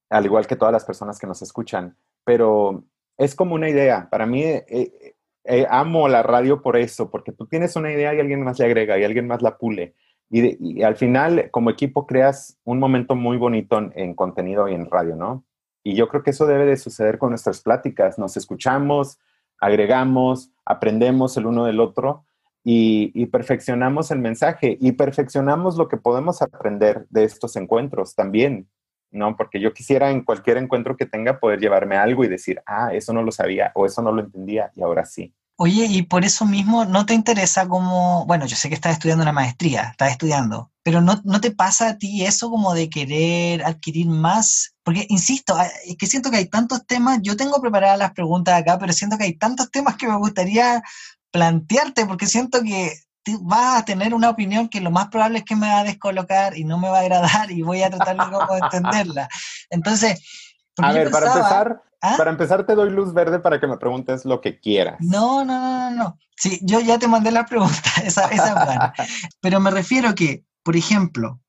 [SPEAKER 1] al igual que todas las personas que nos escuchan, pero es como una idea, para mí eh, eh, amo la radio por eso, porque tú tienes una idea y alguien más le agrega y alguien más la pule. Y, al final, como equipo, creas un momento muy bonito en contenido y en radio, ¿no? Y yo creo que eso debe de suceder con nuestras pláticas. Nos escuchamos, agregamos, aprendemos el uno del otro y, perfeccionamos el mensaje y perfeccionamos lo que podemos aprender de estos encuentros también, ¿no? Porque yo quisiera en cualquier encuentro que tenga poder llevarme algo y decir, ah, eso no lo sabía o eso no lo entendía y ahora sí.
[SPEAKER 3] Oye, y por eso mismo no te interesa como, bueno, yo sé que estás estudiando una maestría, estás estudiando, pero no, no te pasa a ti eso como de querer adquirir más, porque insisto, es que siento que hay tantos temas, yo tengo preparadas las preguntas acá, pero siento que hay tantos temas que me gustaría plantearte, porque siento que vas a tener una opinión que lo más probable es que me va a descolocar y no me va a agradar y voy a tratar de entenderla. Entonces,
[SPEAKER 1] a ver, para empezar, ¿Ah? Para empezar, te doy luz verde para que me preguntes lo que quieras.
[SPEAKER 3] No, no, no, no. Sí, yo ya te mandé la pregunta, esa, esa Pero me refiero que, por ejemplo,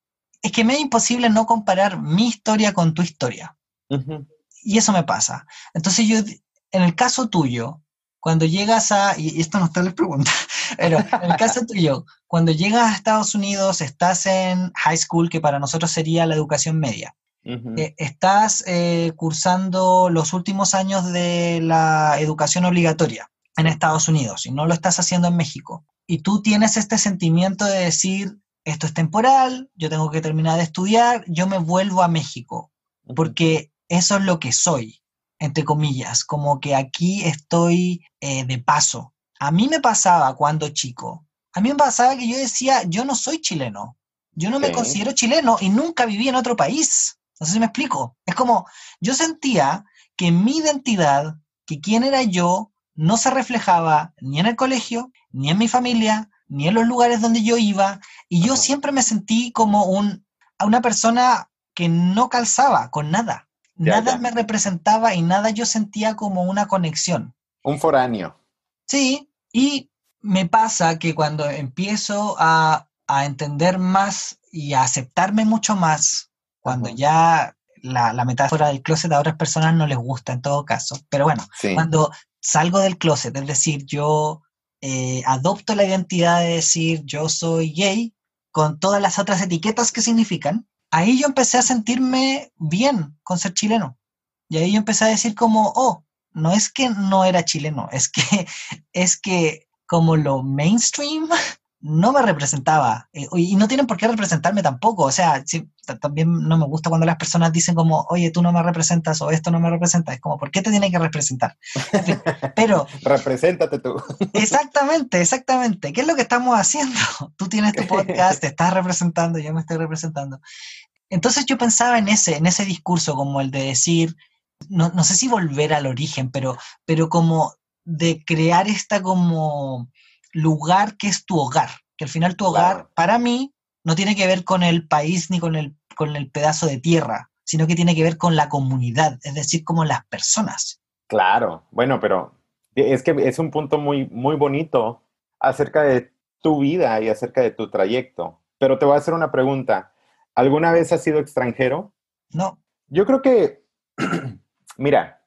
[SPEAKER 3] es que me es imposible no comparar mi historia con tu historia. Y eso me pasa. Entonces yo, en el caso tuyo, cuando llegas a, y esto no está en la pregunta, pero en el caso tuyo, cuando llegas a Estados Unidos, estás en high school, que para nosotros sería la educación media. Eh, estás eh, cursando los últimos años de la educación obligatoria en Estados Unidos y no lo estás haciendo en México. Y tú tienes este sentimiento de decir, esto es temporal, yo tengo que terminar de estudiar, yo me vuelvo a México, porque eso es lo que soy, entre comillas, como que aquí estoy eh, de paso. A mí me pasaba cuando chico, a mí me pasaba que yo decía, yo no soy chileno, yo no me considero chileno y nunca viví en otro país. No sé si me explico. Es como, yo sentía que mi identidad, que quién era yo, no se reflejaba ni en el colegio, ni en mi familia, ni en los lugares donde yo iba, y yo siempre me sentí como un, una persona que no calzaba con nada. nada me representaba y nada yo sentía como una conexión.
[SPEAKER 1] Un foráneo.
[SPEAKER 3] Sí, y me pasa que cuando empiezo a a entender más y a aceptarme mucho más cuando ya la, la, metáfora del closet a otras personas no les gusta en todo caso. Pero bueno, cuando salgo del closet, es decir, yo eh, adopto la identidad de decir yo soy gay con todas las otras etiquetas que significan, ahí yo empecé a sentirme bien con ser chileno. Y ahí yo empecé a decir como, oh, no es que no era chileno, es que, es que como lo mainstream no me representaba eh, y no tienen por qué representarme tampoco. O sea, también no me gusta cuando las personas dicen como, oye, tú no me representas o esto no me representa. Es como, ¿por qué te tiene que representar? pero...
[SPEAKER 1] Represéntate tú.
[SPEAKER 3] exactamente, exactamente. ¿Qué es lo que estamos haciendo? Tú tienes tu podcast, te estás representando, yo me estoy representando. Entonces yo pensaba en ese, en ese discurso como el de decir, no, no sé si volver al origen, pero, pero como de crear esta como lugar que es tu hogar, que al final tu hogar, para mí, no tiene que ver con el país ni con el, con el pedazo de tierra, sino que tiene que ver con la comunidad, es decir, como las personas.
[SPEAKER 1] Claro, bueno, pero es que es un punto muy, muy bonito acerca de tu vida y acerca de tu trayecto. Pero te voy a hacer una pregunta. ¿Alguna vez has sido extranjero?
[SPEAKER 3] No.
[SPEAKER 1] Yo creo que, mira,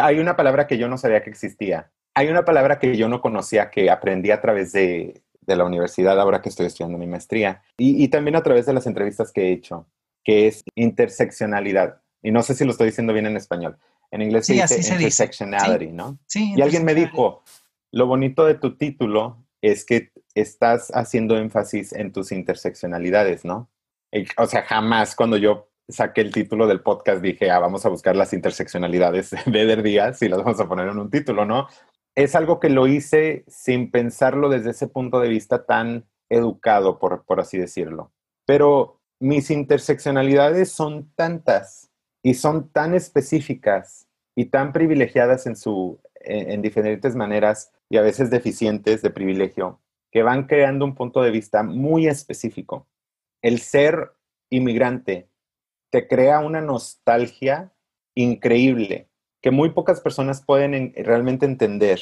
[SPEAKER 1] hay una palabra que yo no sabía que existía hay una palabra que yo no conocía, que aprendí a través de, la universidad ahora que estoy estudiando mi maestría y, también a través de las entrevistas que he hecho, que es interseccionalidad. Y no sé si lo estoy diciendo bien en español. En inglés se dice intersectionality, ¿no?
[SPEAKER 3] Sí,
[SPEAKER 1] y alguien me dijo, lo bonito de tu título es que estás haciendo énfasis en tus interseccionalidades, ¿no? O sea, jamás cuando yo saqué el título del podcast dije, ah, vamos a buscar las interseccionalidades de Eder Díaz y las vamos a poner en un título, ¿no? Es algo que lo hice sin pensarlo desde ese punto de vista tan educado, por, así decirlo. Pero mis interseccionalidades son tantas y son tan específicas y tan privilegiadas en, su, en, diferentes maneras y a veces deficientes de privilegio, que van creando un punto de vista muy específico. El ser inmigrante te crea una nostalgia increíble que muy pocas personas pueden realmente entender,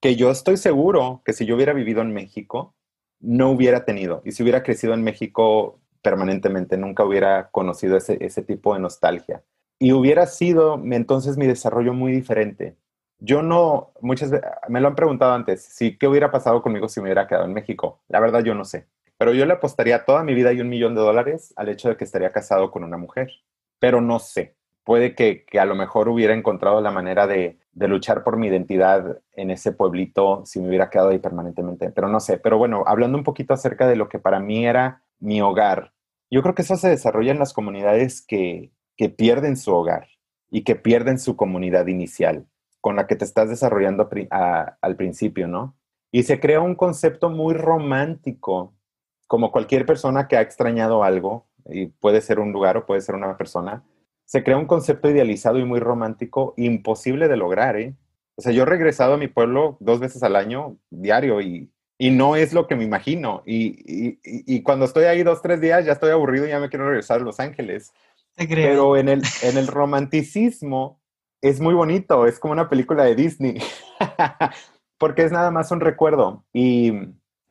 [SPEAKER 1] que yo estoy seguro que si yo hubiera vivido en México, no hubiera tenido, y si hubiera crecido en México permanentemente, nunca hubiera conocido ese, ese tipo de nostalgia. Y hubiera sido entonces mi desarrollo muy diferente. Yo no, muchas veces, me lo han preguntado antes, si qué hubiera pasado conmigo si me hubiera quedado en México. La verdad yo no sé, pero yo le apostaría toda mi vida y un millón de dólares al hecho de que estaría casado con una mujer, pero no sé puede que, a lo mejor hubiera encontrado la manera de, luchar por mi identidad en ese pueblito si me hubiera quedado ahí permanentemente, pero no sé. Pero bueno, hablando un poquito acerca de lo que para mí era mi hogar, yo creo que eso se desarrolla en las comunidades que, pierden su hogar y que pierden su comunidad inicial con la que te estás desarrollando al principio, ¿no? Y se crea un concepto muy romántico, como cualquier persona que ha extrañado algo, y puede ser un lugar o puede ser una persona, se crea un concepto idealizado y muy romántico imposible de lograr, ¿eh? O sea, yo he regresado a mi pueblo dos veces al año, diario, y, no es lo que me imagino. Y, cuando estoy ahí dos, tres días, ya estoy aburrido y ya me quiero regresar a Los Ángeles. Pero en el, en el romanticismo es muy bonito, es como una película de Disney, porque es nada más un recuerdo. Y,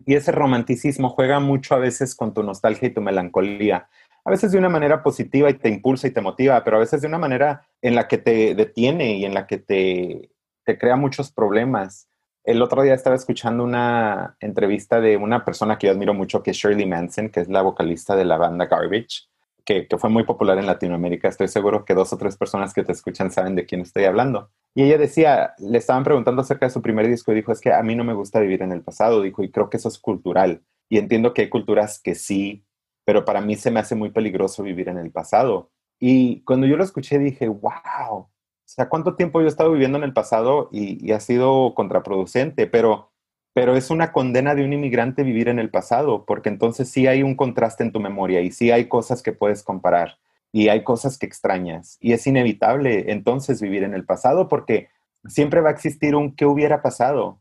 [SPEAKER 1] y ese romanticismo juega mucho a veces con tu nostalgia y tu melancolía a veces de una manera positiva y te impulsa y te motiva, pero a veces de una manera en la que te detiene y en la que te, te crea muchos problemas. El otro día estaba escuchando una entrevista de una persona que yo admiro mucho, que es Shirley Manson, que es la vocalista de la banda Garbage, que, que, fue muy popular en Latinoamérica. Estoy seguro que dos o tres personas que te escuchan saben de quién estoy hablando. Y ella decía, le estaban preguntando acerca de su primer disco y dijo, es que a mí no me gusta vivir en el pasado, dijo, y creo que eso es cultural Y entiendo que hay culturas que sí, pero para mí se me hace muy peligroso vivir en el pasado. Y cuando yo lo escuché dije, wow, o sea, ¿cuánto tiempo yo he estado viviendo en el pasado y, ha sido contraproducente? Pero pero es una condena de un inmigrante vivir en el pasado, porque entonces sí hay un contraste en tu memoria y sí hay cosas que puedes comparar y hay cosas que extrañas y es inevitable entonces vivir en el pasado porque siempre va a existir un qué hubiera pasado.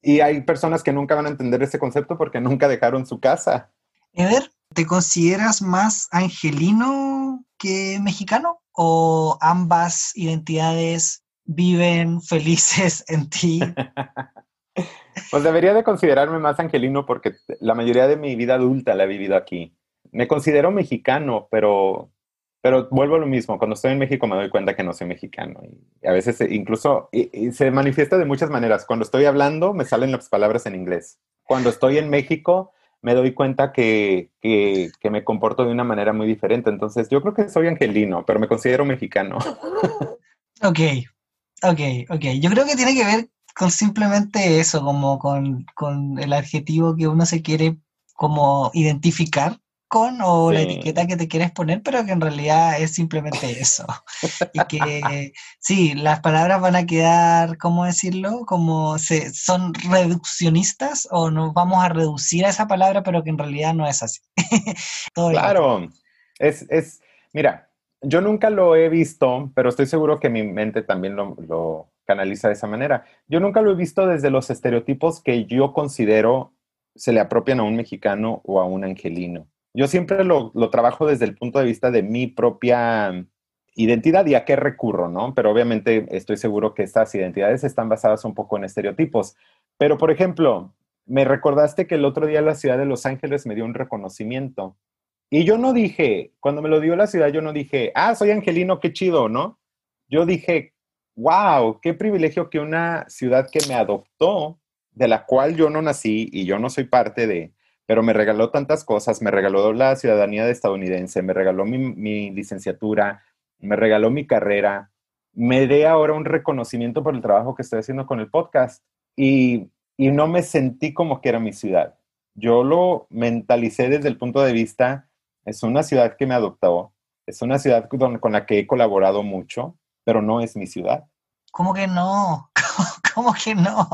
[SPEAKER 1] Y hay personas que nunca van a entender ese concepto porque nunca dejaron su casa.
[SPEAKER 3] Eder, ¿te consideras más angelino que mexicano o ambas identidades viven felices en ti?
[SPEAKER 1] Pues debería de considerarme más angelino porque la mayoría de mi vida adulta la he vivido aquí. Me considero mexicano, pero, pero vuelvo a lo mismo. Cuando estoy en México me doy cuenta que no soy mexicano. Y a veces incluso se manifiesta de muchas maneras. Cuando estoy hablando me salen las palabras en inglés. Cuando estoy en México me doy cuenta que, que, me comporto de una manera muy diferente. Entonces yo creo que soy angelino, pero me considero mexicano.
[SPEAKER 3] Ok, ok, ok. Yo creo que tiene que ver con simplemente eso, como con, el adjetivo que uno se quiere como identificar con o la etiqueta que te quieres poner, pero que en realidad es simplemente eso. y que sí, las palabras van a quedar, ¿cómo decirlo? Como se, son reduccionistas o nos vamos a reducir a esa palabra, pero que en realidad no es así.
[SPEAKER 1] claro, es, es, mira, yo nunca lo he visto, pero estoy seguro que mi mente también lo canaliza de esa manera. Yo nunca lo he visto desde los estereotipos que yo considero se le apropian a un mexicano o a un angelino. Yo siempre lo, trabajo desde el punto de vista de mi propia identidad y a qué recurro, ¿no? Pero obviamente estoy seguro que estas identidades están basadas un poco en estereotipos. Pero, por ejemplo, me recordaste que el otro día la ciudad de Los Ángeles me dio un reconocimiento. Y yo no dije, cuando me lo dio la ciudad, yo no dije, ah, soy angelino, qué chido, ¿no? Yo dije, wow, qué privilegio que una ciudad que me adoptó, de la cual yo no nací y yo no soy parte de, pero me regaló tantas cosas, me regaló la ciudadanía de estadounidense, me regaló mi, licenciatura, me regaló mi carrera, me dé ahora un reconocimiento por el trabajo que estoy haciendo con el podcast y, y no me sentí como que era mi ciudad. Yo lo mentalicé desde el punto de vista, es una ciudad que me adoptó, es una ciudad con, con la que he colaborado mucho, pero no es mi ciudad.
[SPEAKER 3] ¿Cómo que no? ¿Cómo, que no?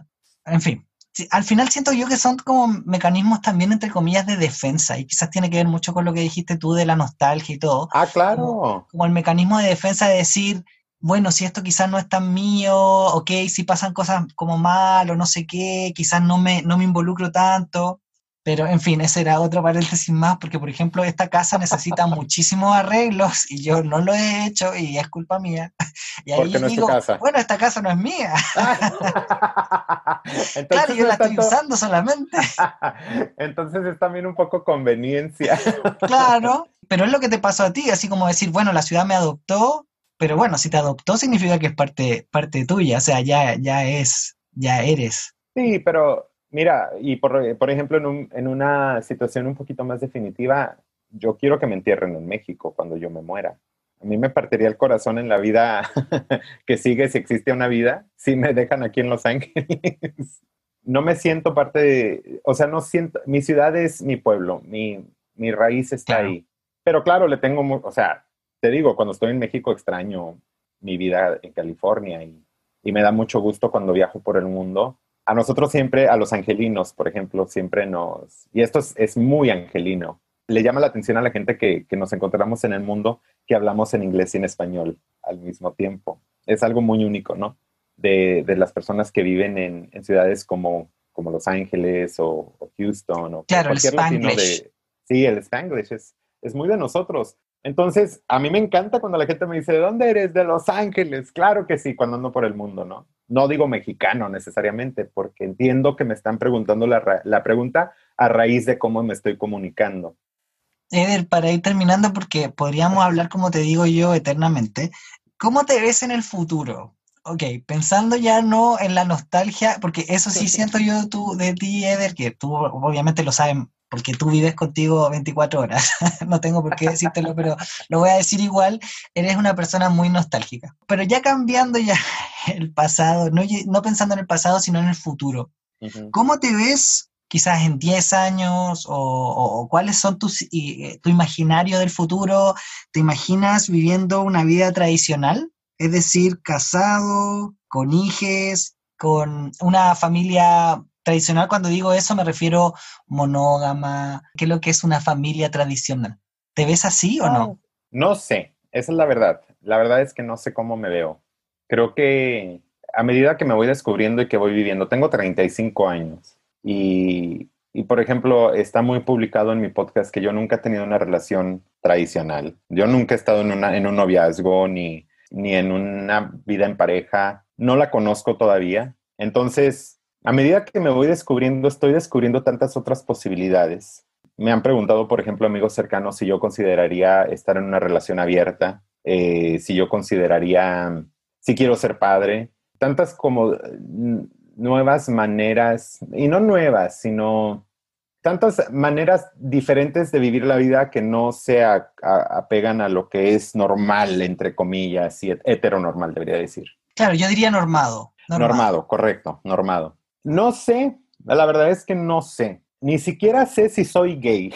[SPEAKER 3] en fin, al final siento yo que son como mecanismos también, entre comillas, de defensa, y quizás tiene que ver mucho con lo que dijiste tú de la nostalgia y todo.
[SPEAKER 1] Ah, claro.
[SPEAKER 3] Como, el mecanismo de defensa de decir, bueno, si esto quizás no es tan mío, ok, si pasan cosas como mal o no sé qué, quizás no me, no me involucro tanto. Pero, en fin, ese era otro paréntesis más, porque, por ejemplo, esta casa necesita muchísimos arreglos y yo no lo he hecho y es culpa mía. Y ahí no digo, casa? bueno, esta casa no es mía. claro, yo la estoy usando solamente.
[SPEAKER 1] Entonces es también un poco conveniencia.
[SPEAKER 3] claro, pero es lo que te pasó a ti, así como decir, bueno, la ciudad me adoptó, pero bueno, si te adoptó significa que es parte, parte tuya, o sea, ya, ya es, ya eres.
[SPEAKER 1] Sí, pero Mira, y por, por ejemplo, en, en, una situación un poquito más definitiva, yo quiero que me entierren en México cuando yo me muera. A mí me partiría el corazón en la vida que sigue, si existe una vida, si me dejan aquí en Los Ángeles. No me siento parte de, o sea, no siento, mi ciudad es mi pueblo, mi, mi raíz está ahí. Pero claro, le tengo, o sea, te digo, cuando estoy en México extraño mi vida en California y, y me da mucho gusto cuando viajo por el mundo a nosotros siempre, a los angelinos, por ejemplo, siempre nos, y esto es, muy angelino, le llama la atención a la gente que, nos encontramos en el mundo que hablamos en inglés y en español al mismo tiempo. Es algo muy único, ¿no? De, las personas que viven en, ciudades como, como Los Ángeles o, Houston o
[SPEAKER 3] claro, cualquier latino de...
[SPEAKER 1] Sí, el Spanglish es, es muy de nosotros. Entonces, a mí me encanta cuando la gente me dice, ¿de dónde eres? De Los Ángeles. Claro que sí, cuando ando por el mundo, ¿no? No digo mexicano necesariamente, porque entiendo que me están preguntando la, la pregunta a raíz de cómo me estoy comunicando.
[SPEAKER 3] Eder, para ir terminando, porque podríamos hablar, como te digo yo, eternamente, ¿cómo te ves en el futuro? Ok, pensando ya no en la nostalgia, porque eso sí siento yo tú, de ti, Eder, que tú obviamente lo sabes porque tú vives contigo 24 horas. no tengo por qué decírtelo, pero lo voy a decir igual. Eres una persona muy nostálgica. Pero ya cambiando ya el pasado, no, no pensando en el pasado, sino en el futuro. ¿Cómo te ves quizás en 10 años? ¿O, cuáles son tus, eh, tu imaginario del futuro? ¿Te imaginas viviendo una vida tradicional? Es decir, casado, con hijos, con una familia tradicional. Cuando digo eso me refiero monógama. ¿Qué es lo que es una familia tradicional? ¿Te ves así o no?
[SPEAKER 1] No sé, esa es la verdad. La verdad es que no sé cómo me veo. Creo que a medida que me voy descubriendo y que voy viviendo, tengo 35 años y, y, por ejemplo, está muy publicado en mi podcast que yo nunca he tenido una relación tradicional. Yo nunca he estado en, una, en un noviazgo ni, ni en una vida en pareja. No la conozco todavía. Entonces, a medida que me voy descubriendo, estoy descubriendo tantas otras posibilidades. Me han preguntado, por ejemplo, amigos cercanos, si yo consideraría estar en una relación abierta, eh, si yo consideraría, si quiero ser padre, tantas como nuevas maneras, y no nuevas, sino tantas maneras diferentes de vivir la vida que no se apegan a lo que es normal, entre comillas, y heteronormal, debería decir.
[SPEAKER 3] Claro, yo diría normado.
[SPEAKER 1] Normado, correcto, normado. No sé, la verdad es que no sé. Ni siquiera sé si soy gay.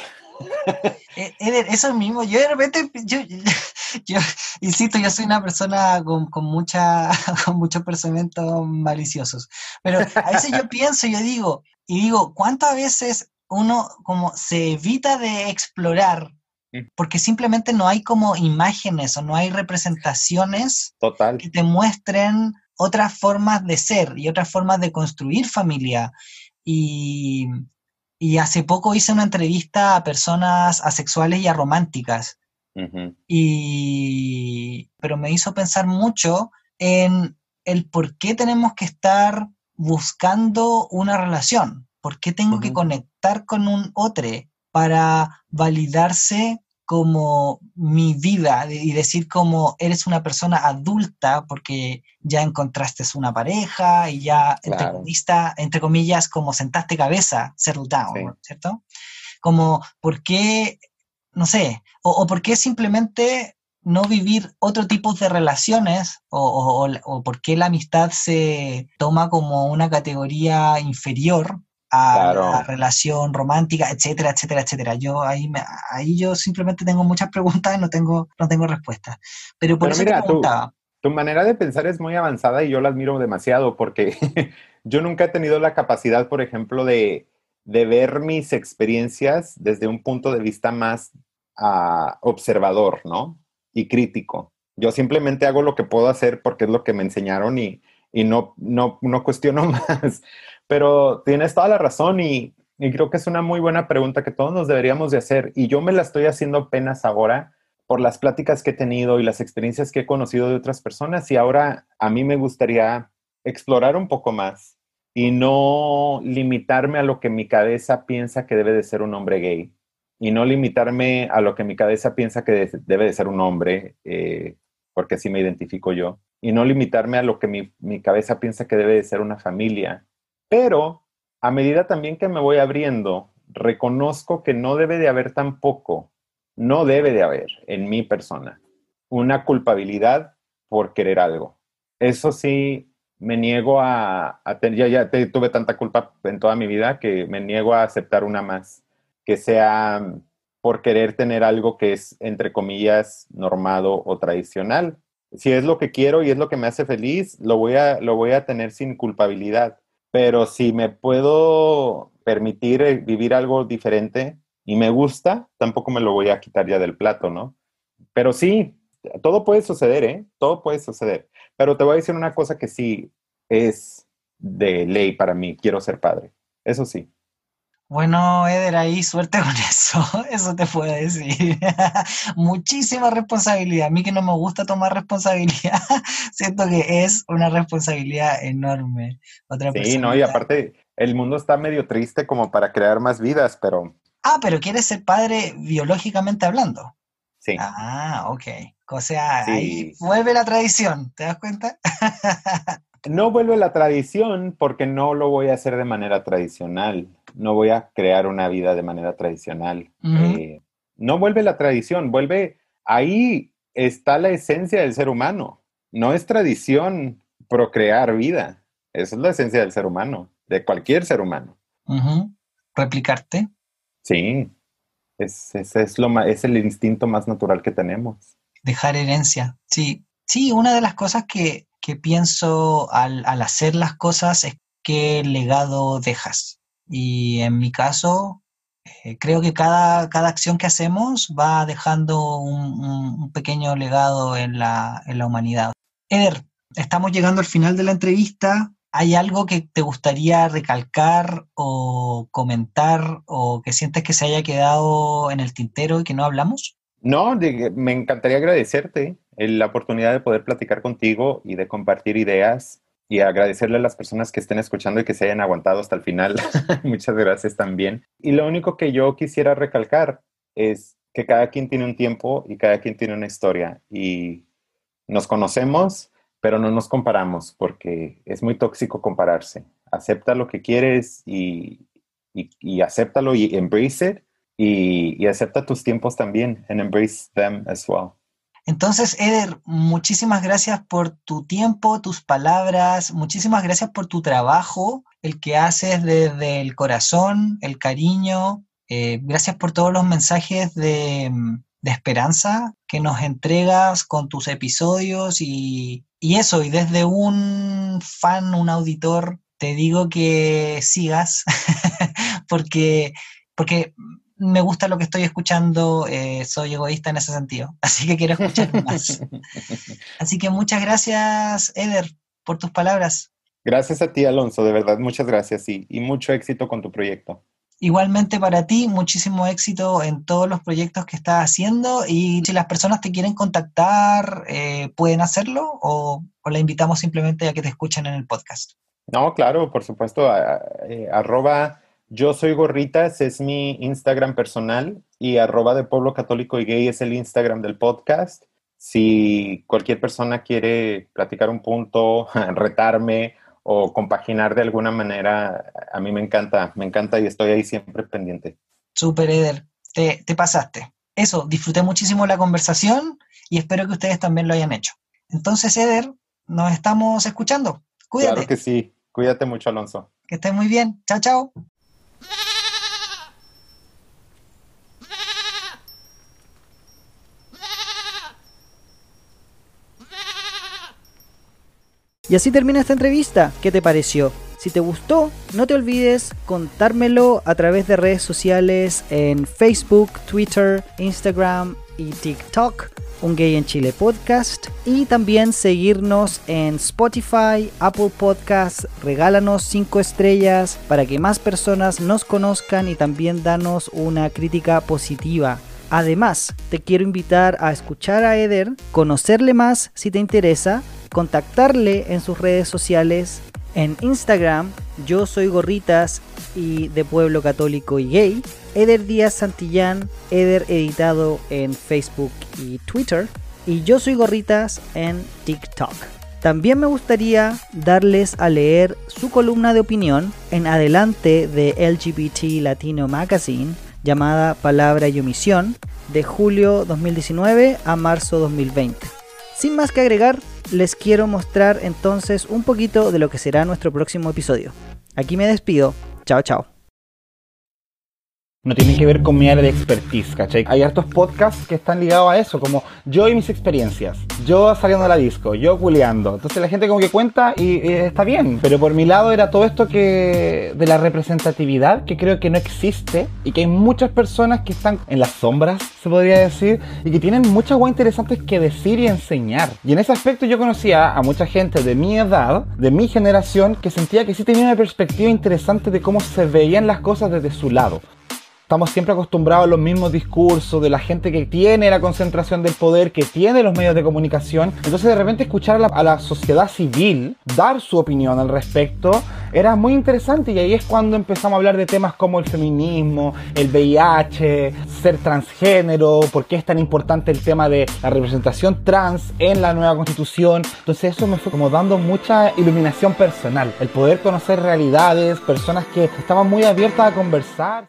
[SPEAKER 3] Eh, eso mismo, yo de repente, yo, yo, insisto, yo soy una persona con, con, mucha, con muchos pensamientos maliciosos, pero a veces yo pienso, yo digo, y digo, ¿cuántas veces uno como se evita de explorar mm. porque simplemente no hay como imágenes o no hay representaciones
[SPEAKER 1] Total.
[SPEAKER 3] que te muestren otras formas de ser y otras formas de construir familia. Y, hace poco hice una entrevista a personas asexuales y arománticas. y, pero me hizo pensar mucho en el por qué tenemos que estar buscando una relación, por qué tengo que conectar con un otro para validarse como mi vida y decir como eres una persona adulta porque ya encontraste una pareja y ya, entre, comillas, como sentaste cabeza, settle down, ¿cierto? Como, ¿por qué, no sé, o, por qué simplemente no vivir otro tipo de relaciones o, o, o, por qué la amistad se toma como una categoría inferior a la relación romántica, etcétera, etcétera, etcétera. Yo ahí, ahí yo simplemente tengo muchas preguntas y no tengo, no tengo respuestas. Pero por eso mira,
[SPEAKER 1] Tu, manera de pensar es muy avanzada y yo la admiro demasiado porque yo nunca he tenido la capacidad, por ejemplo, de, de ver mis experiencias desde un punto de vista más uh, observador, ¿no? Y crítico. Yo simplemente hago lo que puedo hacer porque es lo que me enseñaron y, y no, no, no cuestiono más. Pero tienes toda la razón y, creo que es una muy buena pregunta que todos nos deberíamos de hacer. Y yo me la estoy haciendo apenas ahora por las pláticas que he tenido y las experiencias que he conocido de otras personas. Y ahora a mí me gustaría explorar un poco más y no limitarme a lo que mi cabeza piensa que debe de ser un hombre gay y no limitarme a lo que mi cabeza piensa que debe de ser un hombre, eh, porque así me identifico yo, y no limitarme a lo que mi, mi cabeza piensa que debe de ser una familia pero a medida también que me voy abriendo, reconozco que no debe de haber tampoco, no debe de haber en mi persona una culpabilidad por querer algo. Eso sí, me niego a, tener, ya, ya tuve tanta culpa en toda mi vida que me niego a aceptar una más, que sea por querer tener algo que es, entre comillas, normado o tradicional. Si es lo que quiero y es lo que me hace feliz, lo voy a, lo voy a tener sin culpabilidad pero si me puedo permitir eh, vivir algo diferente y me gusta, tampoco me lo voy a quitar ya del plato, ¿no? Pero sí, todo puede suceder, ¿eh? Todo puede suceder. Pero te voy a decir una cosa que sí es de ley para mí, quiero ser padre. Eso sí.
[SPEAKER 3] Bueno, Eder, ahí suerte con eso, eso te puedo decir. Muchísima responsabilidad. A mí que no me gusta tomar responsabilidad, siento que es una responsabilidad enorme.
[SPEAKER 1] Otra sí, no, y aparte el mundo está medio triste como para crear más vidas, pero...
[SPEAKER 3] Ah, pero quieres ser padre biológicamente hablando.
[SPEAKER 1] Sí.
[SPEAKER 3] Ah, ok. O sea, ahí vuelve la tradición, ¿te das cuenta?
[SPEAKER 1] no vuelve la tradición porque no lo voy a hacer de manera tradicional. No voy a crear una vida de manera tradicional. Eh, no vuelve la tradición, vuelve ahí está la esencia del ser humano. No es tradición procrear vida. Esa es la esencia del ser humano, de cualquier ser humano.
[SPEAKER 3] replicarte.
[SPEAKER 1] Sí, es, es, lo, es el instinto más natural que tenemos.
[SPEAKER 3] Dejar herencia, sí. Sí, una de las cosas que, pienso al, hacer las cosas es qué legado dejas. Y en mi caso, eh, creo que cada, cada, acción que hacemos va dejando un, pequeño legado en la, en la humanidad. Eder, estamos llegando al final de la entrevista. ¿Hay algo que te gustaría recalcar o comentar o que sientes que se haya quedado en el tintero y que no hablamos?
[SPEAKER 1] No, me encantaría agradecerte la oportunidad de poder platicar contigo y de compartir ideas y agradecerle a las personas que estén escuchando y que se hayan aguantado hasta el final. Muchas gracias también. Y lo único que yo quisiera recalcar es que cada quien tiene un tiempo y cada quien tiene una historia y nos conocemos, pero no nos comparamos porque es muy tóxico compararse. Acepta lo que quieres y, y, acéptalo y embrace it y, y, acepta tus tiempos también and embrace them as well.
[SPEAKER 3] Entonces, Eder, muchísimas gracias por tu tiempo, tus palabras, muchísimas gracias por tu trabajo, el que haces desde el corazón, el cariño. Eh, gracias por todos los mensajes de, de esperanza que nos entregas con tus episodios y, eso, y desde un fan, un auditor, te digo que sigas, porque, porque me gusta lo que estoy escuchando, eh, soy egoísta en ese sentido, así que quiero escuchar más. Así que muchas gracias, Eder, por tus palabras.
[SPEAKER 1] Gracias a ti, Alonso, de verdad, muchas gracias y mucho éxito con tu proyecto.
[SPEAKER 3] Igualmente para ti, muchísimo éxito en todos los proyectos que estás haciendo y si las personas te quieren contactar, eh, ¿pueden hacerlo o, le invitamos simplemente a que te escuchen en el podcast?
[SPEAKER 1] No, claro, por supuesto, eh, arroba yo soy gorritas es mi Instagram personal y arroba de pueblo católico y gay es el Instagram del podcast. Si cualquier persona quiere platicar un punto, retarme o compaginar de alguna manera, a mí me encanta, me encanta y estoy ahí siempre pendiente.
[SPEAKER 3] Super, Eder, te, pasaste. Eso, disfruté muchísimo la conversación y espero que ustedes también lo hayan hecho. Entonces, Eder, nos estamos escuchando. Cuídate.
[SPEAKER 1] Claro que sí. Cuídate mucho, Alonso.
[SPEAKER 3] Que estés muy bien. Chao, chao.
[SPEAKER 2] Y así termina esta entrevista. ¿Qué te pareció? Si te gustó, no te olvides contármelo a través de redes sociales en Facebook, Twitter, Instagram y TikTok. Un Gay en Chile podcast. Y también seguirnos en Spotify, Apple Podcasts. Regálanos 5 estrellas para que más personas nos conozcan y también danos una crítica positiva. Además, te quiero invitar a escuchar a Eder, conocerle más si te interesa contactarle en sus redes sociales. En Instagram, yo soy Gorritas y de Pueblo Católico y Gay. Eder Díaz Santillán, Eder editado en Facebook y Twitter. Y yo soy Gorritas en TikTok. También me gustaría darles a leer su columna de opinión en adelante de LGBT Latino Magazine llamada Palabra y Omisión de julio 2019 a marzo 2020. Sin más que agregar, les quiero mostrar entonces un poquito de lo que será nuestro próximo episodio. Aquí me despido. Chao, chao
[SPEAKER 5] no tiene que ver con mi área de expertise. Hay hartos podcasts que están ligados a eso, como yo y mis experiencias, yo saliendo a la disco, yo culeando. Entonces la gente como que cuenta y, está bien, pero por mi lado era todo esto que de la representatividad que creo que no existe y que hay muchas personas que están en las sombras, se podría decir, y que tienen muchas cosas interesantes que decir y enseñar. Y en ese aspecto yo conocía a mucha gente de mi edad, de mi generación, que sentía que sí tenía una perspectiva interesante de cómo se veían las cosas desde su lado estamos siempre acostumbrados a los mismos discursos de la gente que tiene la concentración del poder, que tiene los medios de comunicación. Entonces de repente escuchar a la, sociedad civil dar su opinión al respecto era muy interesante y ahí es cuando empezamos a hablar de temas como el feminismo, el VIH, ser transgénero, por qué es tan importante el tema de la representación trans en la nueva constitución. Entonces eso me fue como dando mucha iluminación personal, el poder conocer realidades, personas que estaban muy abiertas a conversar.